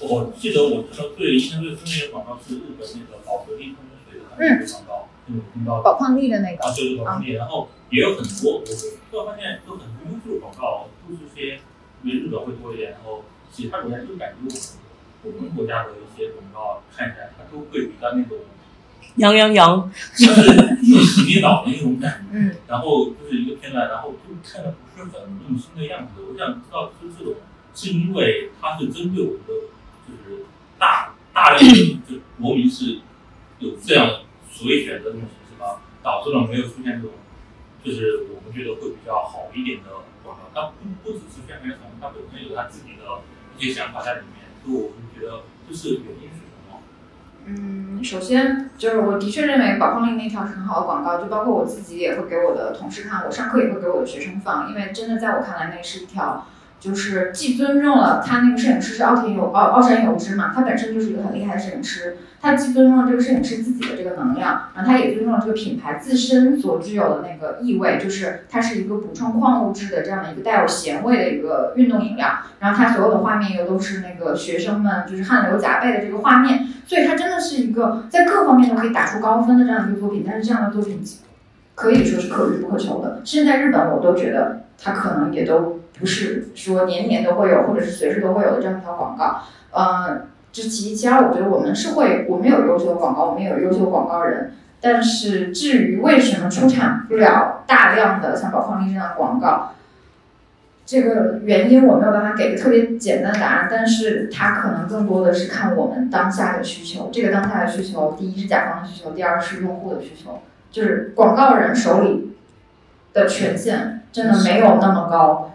我记得我知道最印象最深的广告是日本那个宝格丽矿泉水的那个广告，嗯，听到宝矿力的那个，啊，就是宝矿力，然后也有很多，我突然发现有很多优秀的广告都是些日本会多一点，然后其他国家就感觉我们我们国家的一些广告看起来它都会比较那种洋洋洋，就是一洗你脑的那种感觉，嗯，然后就是一个片段，然后就看的不是很用心的样子。我想知道，就是这种是因为它是针对我们的，就是大大量的就国民是有这样所谓选择这种形式吗？导致了没有出现这种，就是我们觉得会比较好一点的广告。它不不只是宣传什么，它本身有它自己的一些想法在里面。就我们觉得就是原因是什么？嗯，首先就是我的确认为宝矿力那条是很好的广告，就包括我自己也会给我的同事看，我上课也会给我的学生放，因为真的在我看来那是一条。就是既尊重了他那个摄影师是奥田有奥奥山有之嘛，他本身就是一个很厉害的摄影师，他既尊重了这个摄影师自己的这个能量，然后他也尊重了这个品牌自身所具有的那个意味，就是它是一个补充矿物质的这样的一个带有咸味的一个运动饮料，然后它所有的画面又都是那个学生们就是汗流浃背的这个画面，所以它真的是一个在各方面都可以打出高分的这样一个作品，但是这样的作品可以说是可遇不可求的，甚至在日本我都觉得它可能也都。不是说年年都会有，或者是随时都会有的这样一条广告，呃，这其，其二，我觉得我们是会，我们有优秀的广告，我们也有优秀的广告人，但是至于为什么出产不了大量的像宝矿力这样的广告，这个原因我没有办法给个特别简单的答案，但是它可能更多的是看我们当下的需求，这个当下的需求，第一是甲方的需求，第二是用户的需求，就是广告人手里的权限真的没有那么高。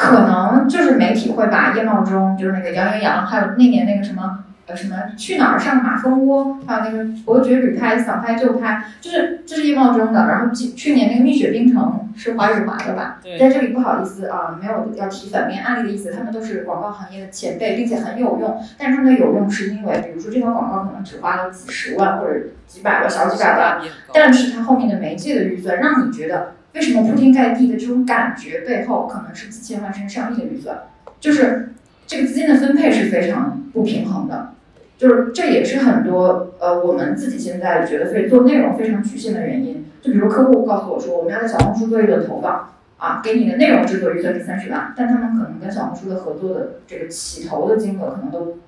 可能就是媒体会把叶茂中，就是那个杨阳洋，还有那年那个什么呃什么去哪儿上马蜂窝，还有那个伯爵旅拍、想拍就拍，就是这是叶茂中的。然后去去年那个蜜雪冰城是华语华的吧？对在这里不好意思啊，没有要提反面案例的意思，他们都是广告行业的前辈，并且很有用。但是他们的有用是因为，比如说这条广告可能只花了几十万或者几百万、小几百万，但是它后面的媒介的预算让你觉得。为什么铺天盖地的这种感觉背后，可能是几千万甚至上亿的预算？就是这个资金的分配是非常不平衡的，就是这也是很多呃我们自己现在觉得非做内容非常局限的原因。就比如客户告诉我说，我们要在小红书做一轮投放啊，给你的内容制作预算是三十万，但他们可能跟小红书的合作的这个起投的金额可能都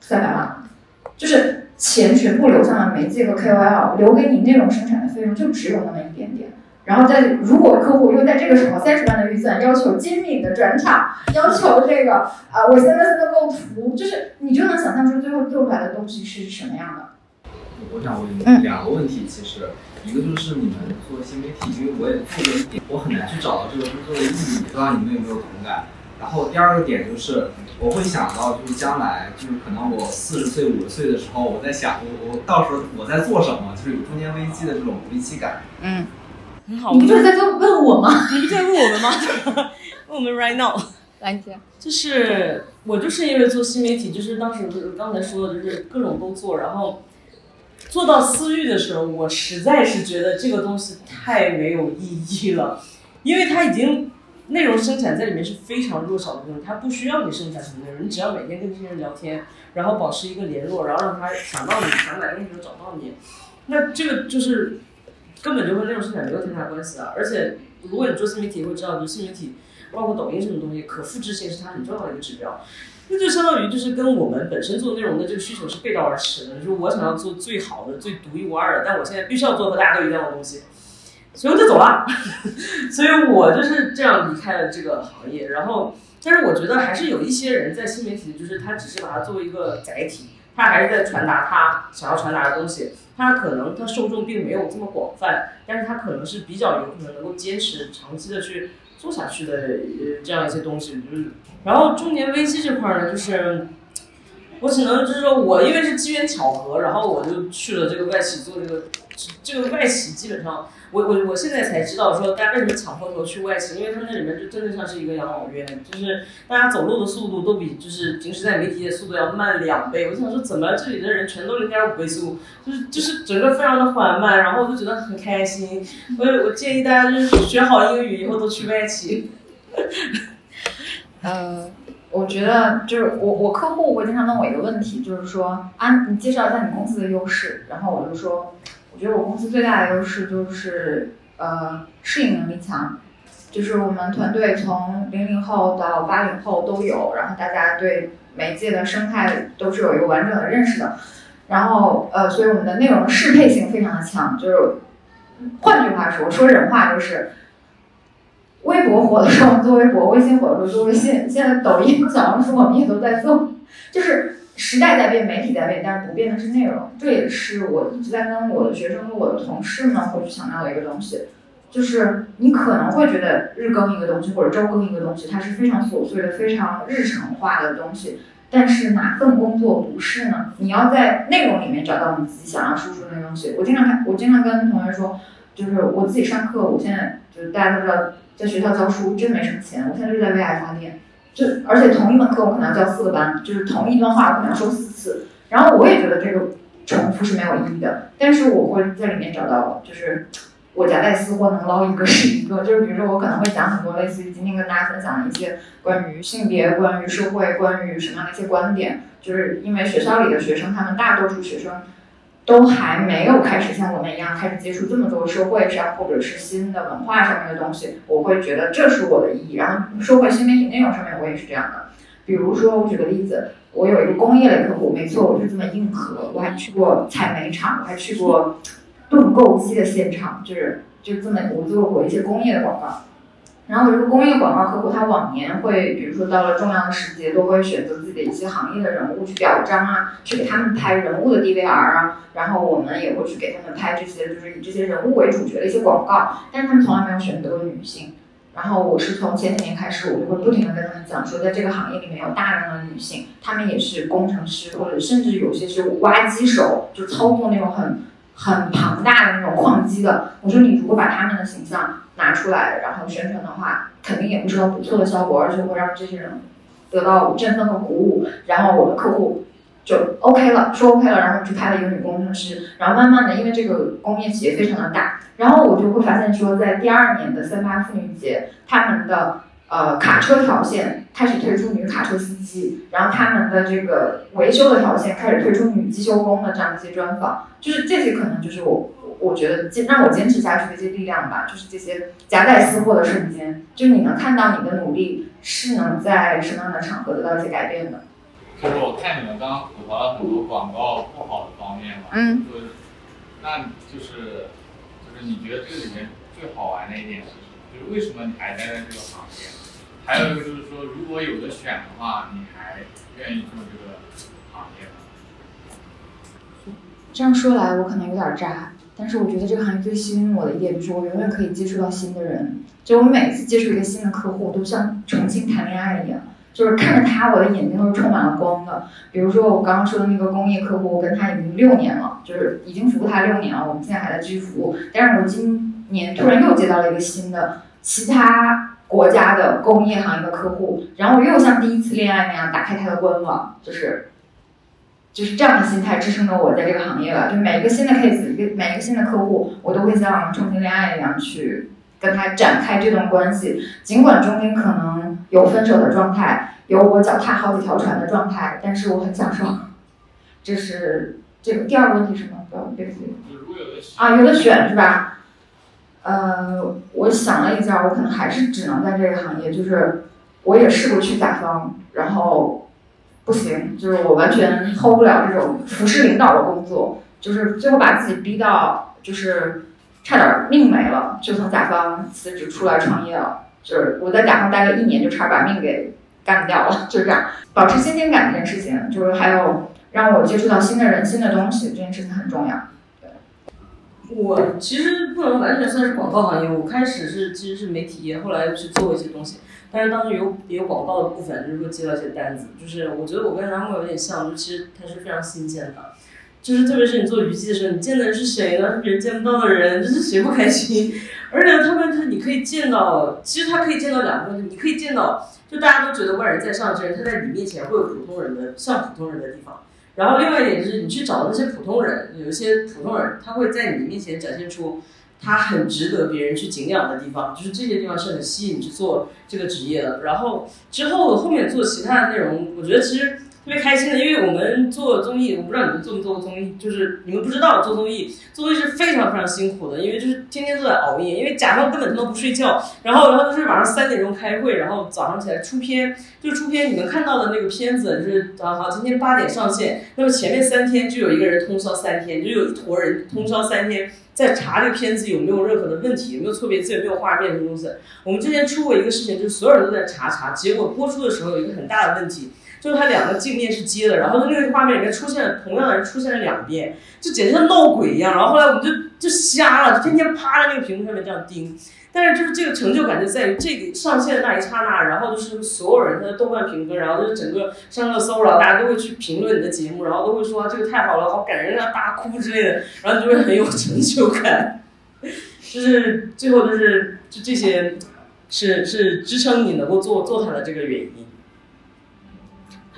三百万，就是钱全部流向了媒介和 KOL，留给你内容生产的费用就只有那么一点点。然后在如果客户又在这个时候三十万的预算要求精密的转场，要求这个啊我现在的构图，就是你就能想象出最后做出来的东西是什么样的。我想问两个问题，其实一个就是你们做新媒体，因为我也做了一点，我很难去找到这个工作的意义，不知道你们有没有同感？然后第二个点就是，我会想到就是将来就是可能我四十岁五十岁的时候，我在想我我到时候我在做什么，就是有中年危机的这种危机感。嗯，很好。你不就是在问问我吗？你不在问我们吗？问我们 right now。来姐，就是我就是因为做新媒体，就是当时就是刚才说的，就是各种都做，然后做到私域的时候，我实在是觉得这个东西太没有意义了，因为它已经内容生产在里面是非常弱小的东西，它不需要你生产什么内容，你只要每天跟这些人聊天，然后保持一个联络，然后让他想到你，想买东西就找到你，那这个就是根本就和内容生产没有太大关系啊，而且如果你做新媒体，会知道，就新媒体。包括抖音这种东西，可复制性是它很重要的一个指标。那就相当于就是跟我们本身做内容的这个需求是背道而驰的。就是我想要做最好的、最独一无二的，但我现在必须要做和大家都一样的东西，所以我就走了。所以我就是这样离开了这个行业。然后，但是我觉得还是有一些人在新媒体，就是他只是把它作为一个载体，他还是在传达他想要传达的东西。它可能它受众并没有这么广泛，但是它可能是比较有可能能够坚持长期的去。做下去的呃这样一些东西，就是，然后中年危机这块呢，就是我只能就是说我因为是机缘巧合，然后我就去了这个外企做这个，这个外企基本上我我我现在才知道说大家为什么抢破头去外企，因为他们那里面就真的像是一个养老院，就是大家走路的速度都比就是平时在媒体的速度要慢两倍。我想说怎么这里的人全都零点五倍速，就是就是整个非常的缓慢，然后我就觉得很开心。我我建议大家就是学好英语以后都去外企。呃，我觉得就是我我客户会经常问我一个问题，就是说啊，你介绍一下你公司的优势，然后我就说，我觉得我公司最大的优势就是呃适应能力强，就是我们团队从零零后到八零后都有，然后大家对媒介的生态都是有一个完整的认识的，然后呃，所以我们的内容适配性非常的强，就是换句话说，说人话就是。微博火的时候我们做微博，微信火的时候做微信，现在抖音、小红书我们也都在做，就是时代在变，媒体在变，但是不变的是内容。这也是我一直在跟我的学生和、我的同事们会去强调的一个东西，就是你可能会觉得日更一个东西或者周更一个东西，它是非常琐碎的、非常日常化的东西。但是哪份工作不是呢？你要在内容里面找到你自己想要输出的东西。我经常看，我经常跟同学说，就是我自己上课，我现在就是大家都知道。在学校教书真没什么钱，我现在就在为爱发电，就而且同一门课我可能要教四个班，就是同一段话我可能要说四次，然后我也觉得这个重复是没有意义的，但是我会在里面找到就是我夹带私货能捞一个是一个，就是比如说我可能会讲很多类似于今天跟大家分享的一些关于性别、关于社会、关于什么样的一些观点，就是因为学校里的学生，他们大多数学生。都还没有开始像我们一样开始接触这么多社会上或者是新的文化上面的东西，我会觉得这是我的意义。然后社会新媒体内容上面我也是这样的，比如说我举个例子，我有一个工业类客户，没错，我是这么硬核，我还去过采煤厂，我还去过盾构机的现场，就是就这么我做过一些工业的广告。然后有一个工业广告客户，他往年会，比如说到了重要的时节，都会选择自己的一些行业的人物去表彰啊，去给他们拍人物的 DVR 啊，然后我们也会去给他们拍这些，就是以这些人物为主角的一些广告，但是他们从来没有选择过女性。然后我是从前几年开始，我就会不停的跟他们讲说，在这个行业里面有大量的女性，她们也是工程师，或者甚至有些是挖机手，就操作那种很很庞大的那种矿机的。我说你如果把他们的形象拿出来，然后宣传的话，肯定也会收到不错的效果，而且会让这些人得到振奋和鼓舞。然后我的客户就 OK 了，说 OK 了，然后去拍了一个女工程师。然后慢慢的，因为这个工业企业非常的大，然后我就会发现说，在第二年的三八妇女节，他们的呃卡车条线开始推出女卡车司机，然后他们的这个维修的条线开始推出女机修工的这样一些专访，就是这些可能就是我。我觉得坚让我坚持下去的一些力量吧，就是这些夹带私货的瞬间，就是你能看到你的努力是能在什么样的场合得到一些改变的。就是我看你们刚刚吐槽了很多广告不好的方面嘛，嗯，就那就是就是你觉得这里面最好玩的一点是什么？就是为什么你还待在这个行业？还有一个就是说，如果有的选的话，你还愿意做这个行业吗？这样说来，我可能有点渣，但是我觉得这个行业最吸引我的一点就是我永远可以接触到新的人，就我每次接触一个新的客户，都像重新谈恋爱一样，就是看着他，我的眼睛都是充满了光的。比如说我刚刚说的那个工业客户，我跟他已经六年了，就是已经服务他六年了，我们现在还在继续服务。但是我今年突然又接到了一个新的其他国家的工业行业的客户，然后我又像第一次恋爱那样打开他的官网，就是就是这样的心态支撑着我在这个行业了。就每一个新的 case，一个每一个新的客户，我都会像重新恋爱一样去跟他展开这段关系。尽管中间可能有分手的状态，有我脚踏好几条船的状态，但是我很享受。这是这个第二个问题是什么？不要别急啊，有的选是吧？呃，我想了一下，我可能还是只能在这个行业，就是我也试过去甲方，然后不行，就是我完全 hold 不了这种服侍领导的工作，就是最后把自己逼到就是差点命没了，就从甲方辞职出来创业了。就是我在甲方待了一年，就差点把命给干掉了，就这样。保持新鲜感这件事情，就是还有让我接触到新的人、新的东西，这件事情很重要。我其实不能完全算是广告行业，我开始是其实是媒体业，后来去做一些东西，但是当中有也有广告的部分，就是说接到一些单子，就是我觉得我跟南木有点像，就其实它是非常新鲜的，就是特别是你做娱记的时候，你见的人是谁呢？是别人见不到的人，就是谁不开心？而且他们就是你可以见到，其实他可以见到两个东西，你可以见到，就大家都觉得万人在上这人，他在你面前会有普通人的像普通人的地方。然后另外一点就是，你去找那些普通人，有一些普通人，他会在你面前展现出他很值得别人去敬仰的地方，就是这些地方是很吸引你去做这个职业的。然后之后后面做其他的内容，我觉得其实特别开心的，因为我们做综艺，我不知道你们做没做过综艺，就是你们不知道做综艺，做综艺是非常非常辛苦的，因为就是天天都在熬夜，因为甲方根本他都不睡觉，然后然后就是晚上三点钟开会，然后早上起来出片，就出片你们看到的那个片子就是啊好，今天八点上线，那么前面三天就有一个人通宵三天，就有一坨人通宵三天在查这个片子有没有任何的问题，有没有错别字，有没有画面什么东西。我们之前出过一个事情，就是所有人都在查查，结果播出的时候有一个很大的问题。就是它两个镜面是接的，然后那个画面里面出现了同样的人出现了两遍，就简直像闹鬼一样。然后后来我们就就瞎了，就天天趴在那个屏幕上面这样盯。但是就是这个成就感就在于这个上线的那一刹那，然后就是所有人他的豆瓣评分，然后就是整个上热搜，然后大家都会去评论你的节目，然后都会说、这个太好了，好感人啊，大哭之类的，然后就会很有成就感。就是最后就是就这些是是支撑你能够做做它的这个原因。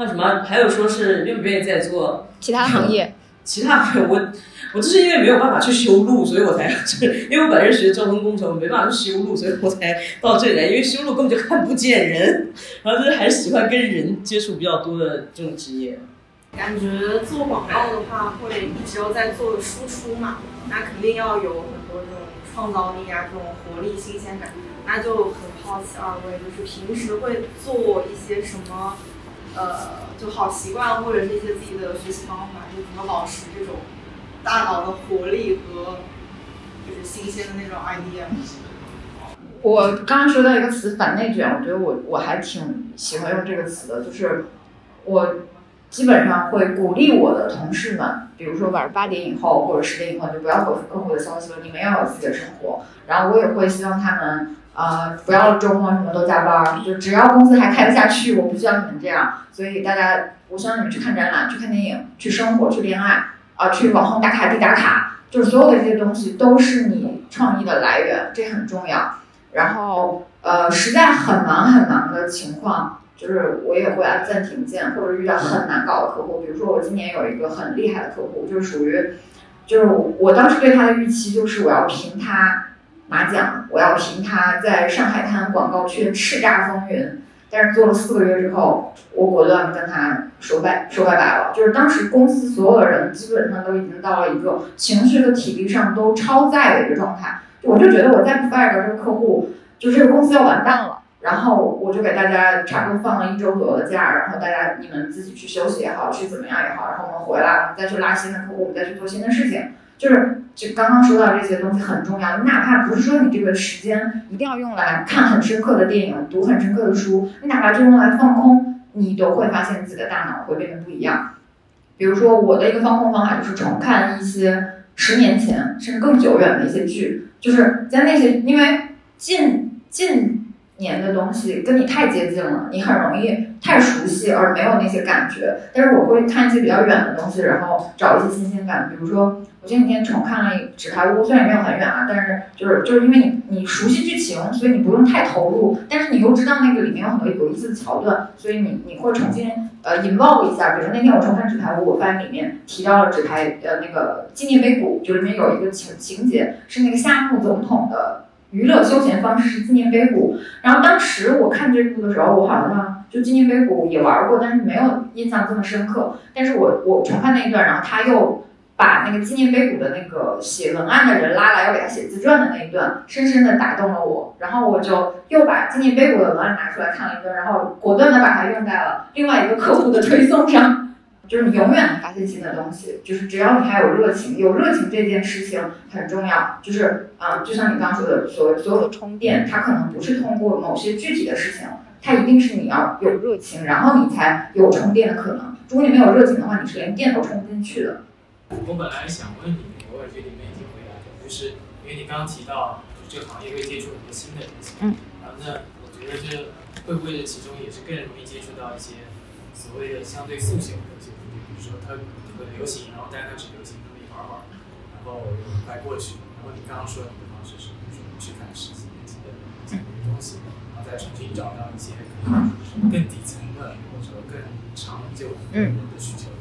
还有什么？还有说是愿不愿意再做其他行业？其他行业我我就是因为没有办法去修路，所以我才就是因为我本身学交通工程，我没办法去修路，所以我才到这里来。因为修路根本就看不见人，然后就是还是喜欢跟人接触比较多的这种职业。感觉做广告的话，会一直要在做输出嘛，那肯定要有很多这种创造力啊，这种活力、新鲜感。那就很好奇二位，就是平时会做一些什么？呃，就好习惯或者是一些自己的学习方法，就怎么保持这种大脑的活力和就是新鲜的那种 idea。我刚刚说到一个词“反内卷”，我觉得我我还挺喜欢用这个词的，就是我基本上会鼓励我的同事们，比如说晚上八点以后或者十点以后就不要回复客户的消息了，你们要有自己的生活。然后我也会希望他们。啊、不要周末什么都加班，就只要公司还开得下去，我不需要你们这样。所以大家，我希望你们去看展览、去看电影、去生活、去恋爱啊、去网红打卡地打卡，就是所有的这些东西都是你创意的来源，这很重要。然后呃，实在很忙很忙的情况，就是我也会按暂停键，或者遇到很难搞的客户，比如说我今年有一个很厉害的客户，就是属于，就是我当时对他的预期就是我要凭他。马奖，我要凭他在上海滩广告圈叱咤风云。但是做了四个月之后，我果断跟他说拜说拜拜了。就是当时公司所有的人基本上都已经到了一个情绪和体力上都超载的一个状态。我就觉得我再不 fire 这个客户，就这个公司要完蛋了。然后我就给大家差不多放了一周左右的假，然后大家你们自己去休息也好，去怎么样也好，然后我们回来，我们再去拉新的客户，我们再去做新的事情。就是就刚刚说到这些东西很重要，你哪怕不是说你这个时间一定要用来看很深刻的电影、读很深刻的书，你哪怕就用来放空，你都会发现自己的大脑会变得不一样。比如说我的一个放空方法就是重看一些十年前甚至更久远的一些剧，就是在那些因为近近年的东西跟你太接近了，你很容易太熟悉而没有那些感觉。但是我会看一些比较远的东西，然后找一些新鲜感。比如说，我前几天重看了《纸牌屋》，虽然没有很远啊，但是就是就是因为你你熟悉剧情，所以你不用太投入，但是你又知道那个里面有很多有意思的桥段，所以你你会重新呃引爆一下。比如说那天我重看《纸牌屋》，我发现里面提到了纸牌呃那个纪念碑谷，就里面有一个情情节是那个夏目总统的。娱乐休闲方式是纪念碑谷，然后当时我看这部的时候，我好像就纪念碑谷也玩过，但是没有印象这么深刻。但是我我重看那一段，然后他又把那个纪念碑谷的那个写文案的人拉来要给他写自传的那一段，深深的打动了我。然后我就又把纪念碑谷的文案拿出来看了一段，然后果断的把它用在了另外一个客户的推送上。就是你永远能发现新的东西，就是只要你还有热情，有热情这件事情很重要。就是啊，就像你刚说的，所所有的充电，它可能不是通过某些具体的事情，它一定是你要有热情，然后你才有充电的可能。如果你没有热情的话，你是连电都充不进去的。我本来想问你，我也觉得你们已经回答了，就是因为你刚刚提到，就这个行业会接触很多新的东西，嗯，然后呢，我觉得这会不会其中也是更容易接触到一些所谓的相对速朽的东西，比如。说它很流行，然后但是它只流行那么一会儿会儿，然后快过去。然后你刚刚说你的方式是，比如说去看十几年前的东西，然后再重新找到一些可能更底层的或者更长久人的需求。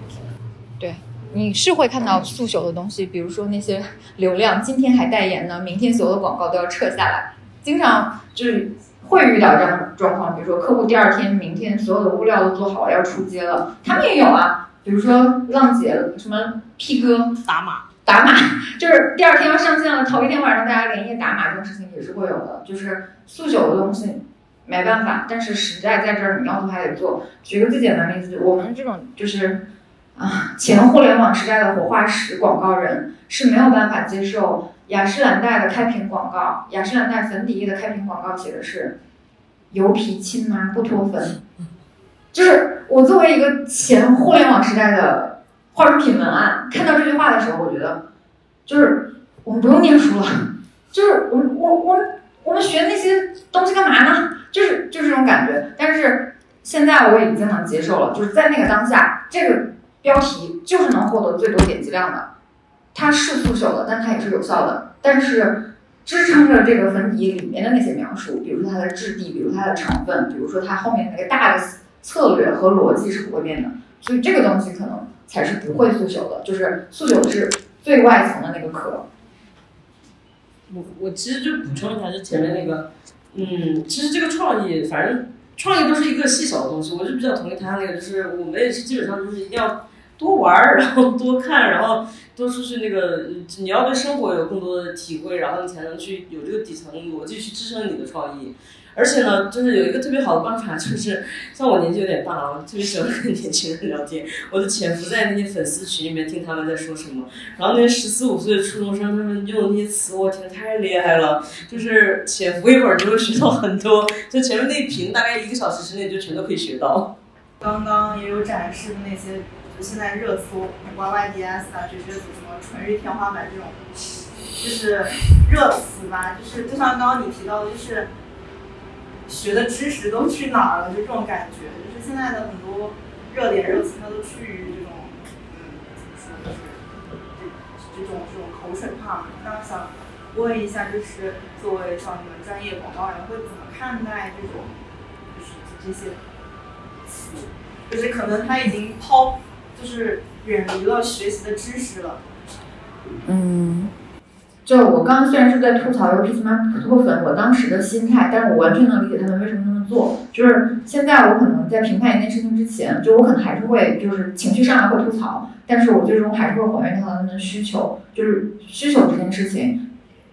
对，你是会看到速朽的东西，比如说那些流量，今天还代言呢，明天所有的广告都要撤下来，经常就是会遇到这样的状况。比如说客户第二天、明天所有的物料都做好了要出街了，他们也有啊。比如说浪姐什么 P 哥打码打码，就是第二天要上线了，头一天晚上大家连夜打码这种事情也是会有的。就是速朽的东西没办法，但是时代在这儿，你要做还得做。举个最简单的例子，我们这种就是啊前互联网时代的活化石广告人是没有办法接受雅诗兰黛的开屏广告，雅诗兰黛粉底液的开屏广告写的是油皮亲妈不脱粉。就是我作为一个前互联网时代的化妆品文案，看到这句话的时候，我觉得，就是我们不用念书了，就是我我我们我们学那些东西干嘛呢？就是就是这种感觉。但是现在我已经能接受了，就是在那个当下，这个标题就是能获得最多点击量的，它是速朽的，但它也是有效的。但是支撑着这个粉底里面的那些描述，比如说它的质地，比如它的成分，比如说它后面那个大的。策略和逻辑是不会变的，所以这个东西可能才是不会速朽的，就是速朽是最外层的那个壳。我我其实就补充一下，就前面那个，嗯，其实这个创意，反正创意都是一个细小的东西，我就比较同意他那个，就是我们也是基本上就是一定要多玩儿，然后多看，然后多出去那个，你要对生活有更多的体会，然后你才能去有这个底层逻辑去支撑你的创意。而且呢，就是有一个特别好的办法，就是 像我年纪有点大了，特别喜欢跟年轻人聊天。我就潜伏在那些粉丝群里面听他们在说什么。然后那些十四五岁的初中生，他们用的那些词，我天，太厉害了！就是潜伏一会儿就会学到很多。就前面那一屏，大概一个小时之内就全都可以学到。刚刚也有展示的那些，现在热搜 Y Y D S 啊，这些什么纯欲天花板这种，就是热词吧。就是就像刚刚你提到的，就是。学的知识都去哪儿了？就这种感觉，就是现在的很多热点热词，它都趋于这种，嗯，怎么说，就是这这种这种口水话嘛。那想问一下，就是作为像你们专业广告人，会怎么看待这种，就是这些词？就是可能他已经抛，就是远离了学习的知识了。嗯。就我刚刚虽然是在吐槽 UP 妈不脱粉，我当时的心态，但是我完全能理解他们为什么那么做。就是现在我可能在评判一件事情之前，就我可能还是会就是情绪上来会吐槽，但是我最终还是会还原到他们的需求。就是需求这件事情，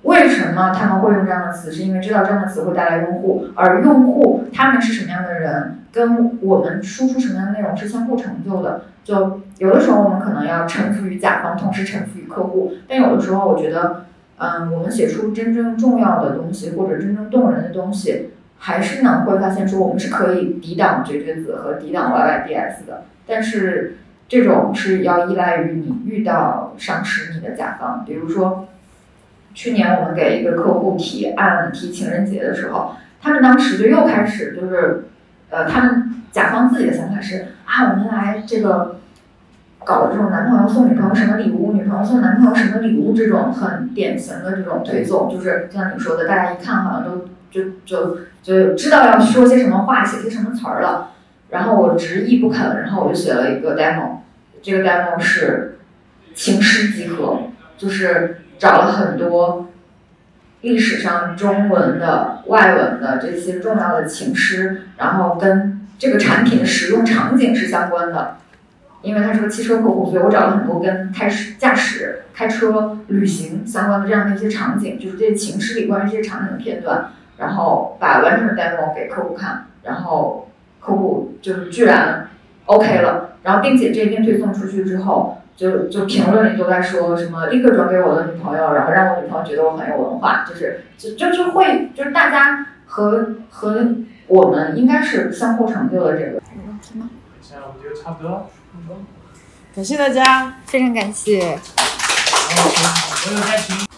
为什么他们会用这样的词？是因为知道这样的词会带来用户，而用户他们是什么样的人，跟我们输出什么样的内容是相互成就的。就有的时候我们可能要臣服于甲方，同时臣服于客户，但有的时候我觉得。嗯，我们写出真正重要的东西或者真正动人的东西，还是呢会发现说我们是可以抵挡绝绝子和抵挡 Y Y D S 的。但是，这种是要依赖于你遇到赏识你的甲方，比如说，去年我们给一个客户提案提情人节的时候，他们当时就又开始就是，呃，他们甲方自己的想法是啊，我们来这个搞这种男朋友送女朋友什么礼物，女朋友送男朋友什么礼物这种很典型的这种推送，就是像你说的，大家一看好像都就就就知道要说些什么话，写些什么词儿了。然后我执意不肯，然后我就写了一个 demo，这个 demo 是情诗集合，就是找了很多历史上中文的、外文的这些重要的情诗，然后跟这个产品的使用场景是相关的。因为他是个汽车客户，所以我找了很多跟开始驾驶、开车、旅行相关的这样的一些场景，就是这些情诗里关于这些场景的片段，然后把完整的 demo 给客户看，然后客户就是居然 OK 了，然后并且这篇推送出去之后，就就评论里都在说什么立刻转给我的女朋友，然后让我女朋友觉得我很有文化，就是就就是会就是大家和和我们应该是相互成就的这个。有问题吗？现在我觉得差不多了。感谢大家。非常感谢。然后我有在听。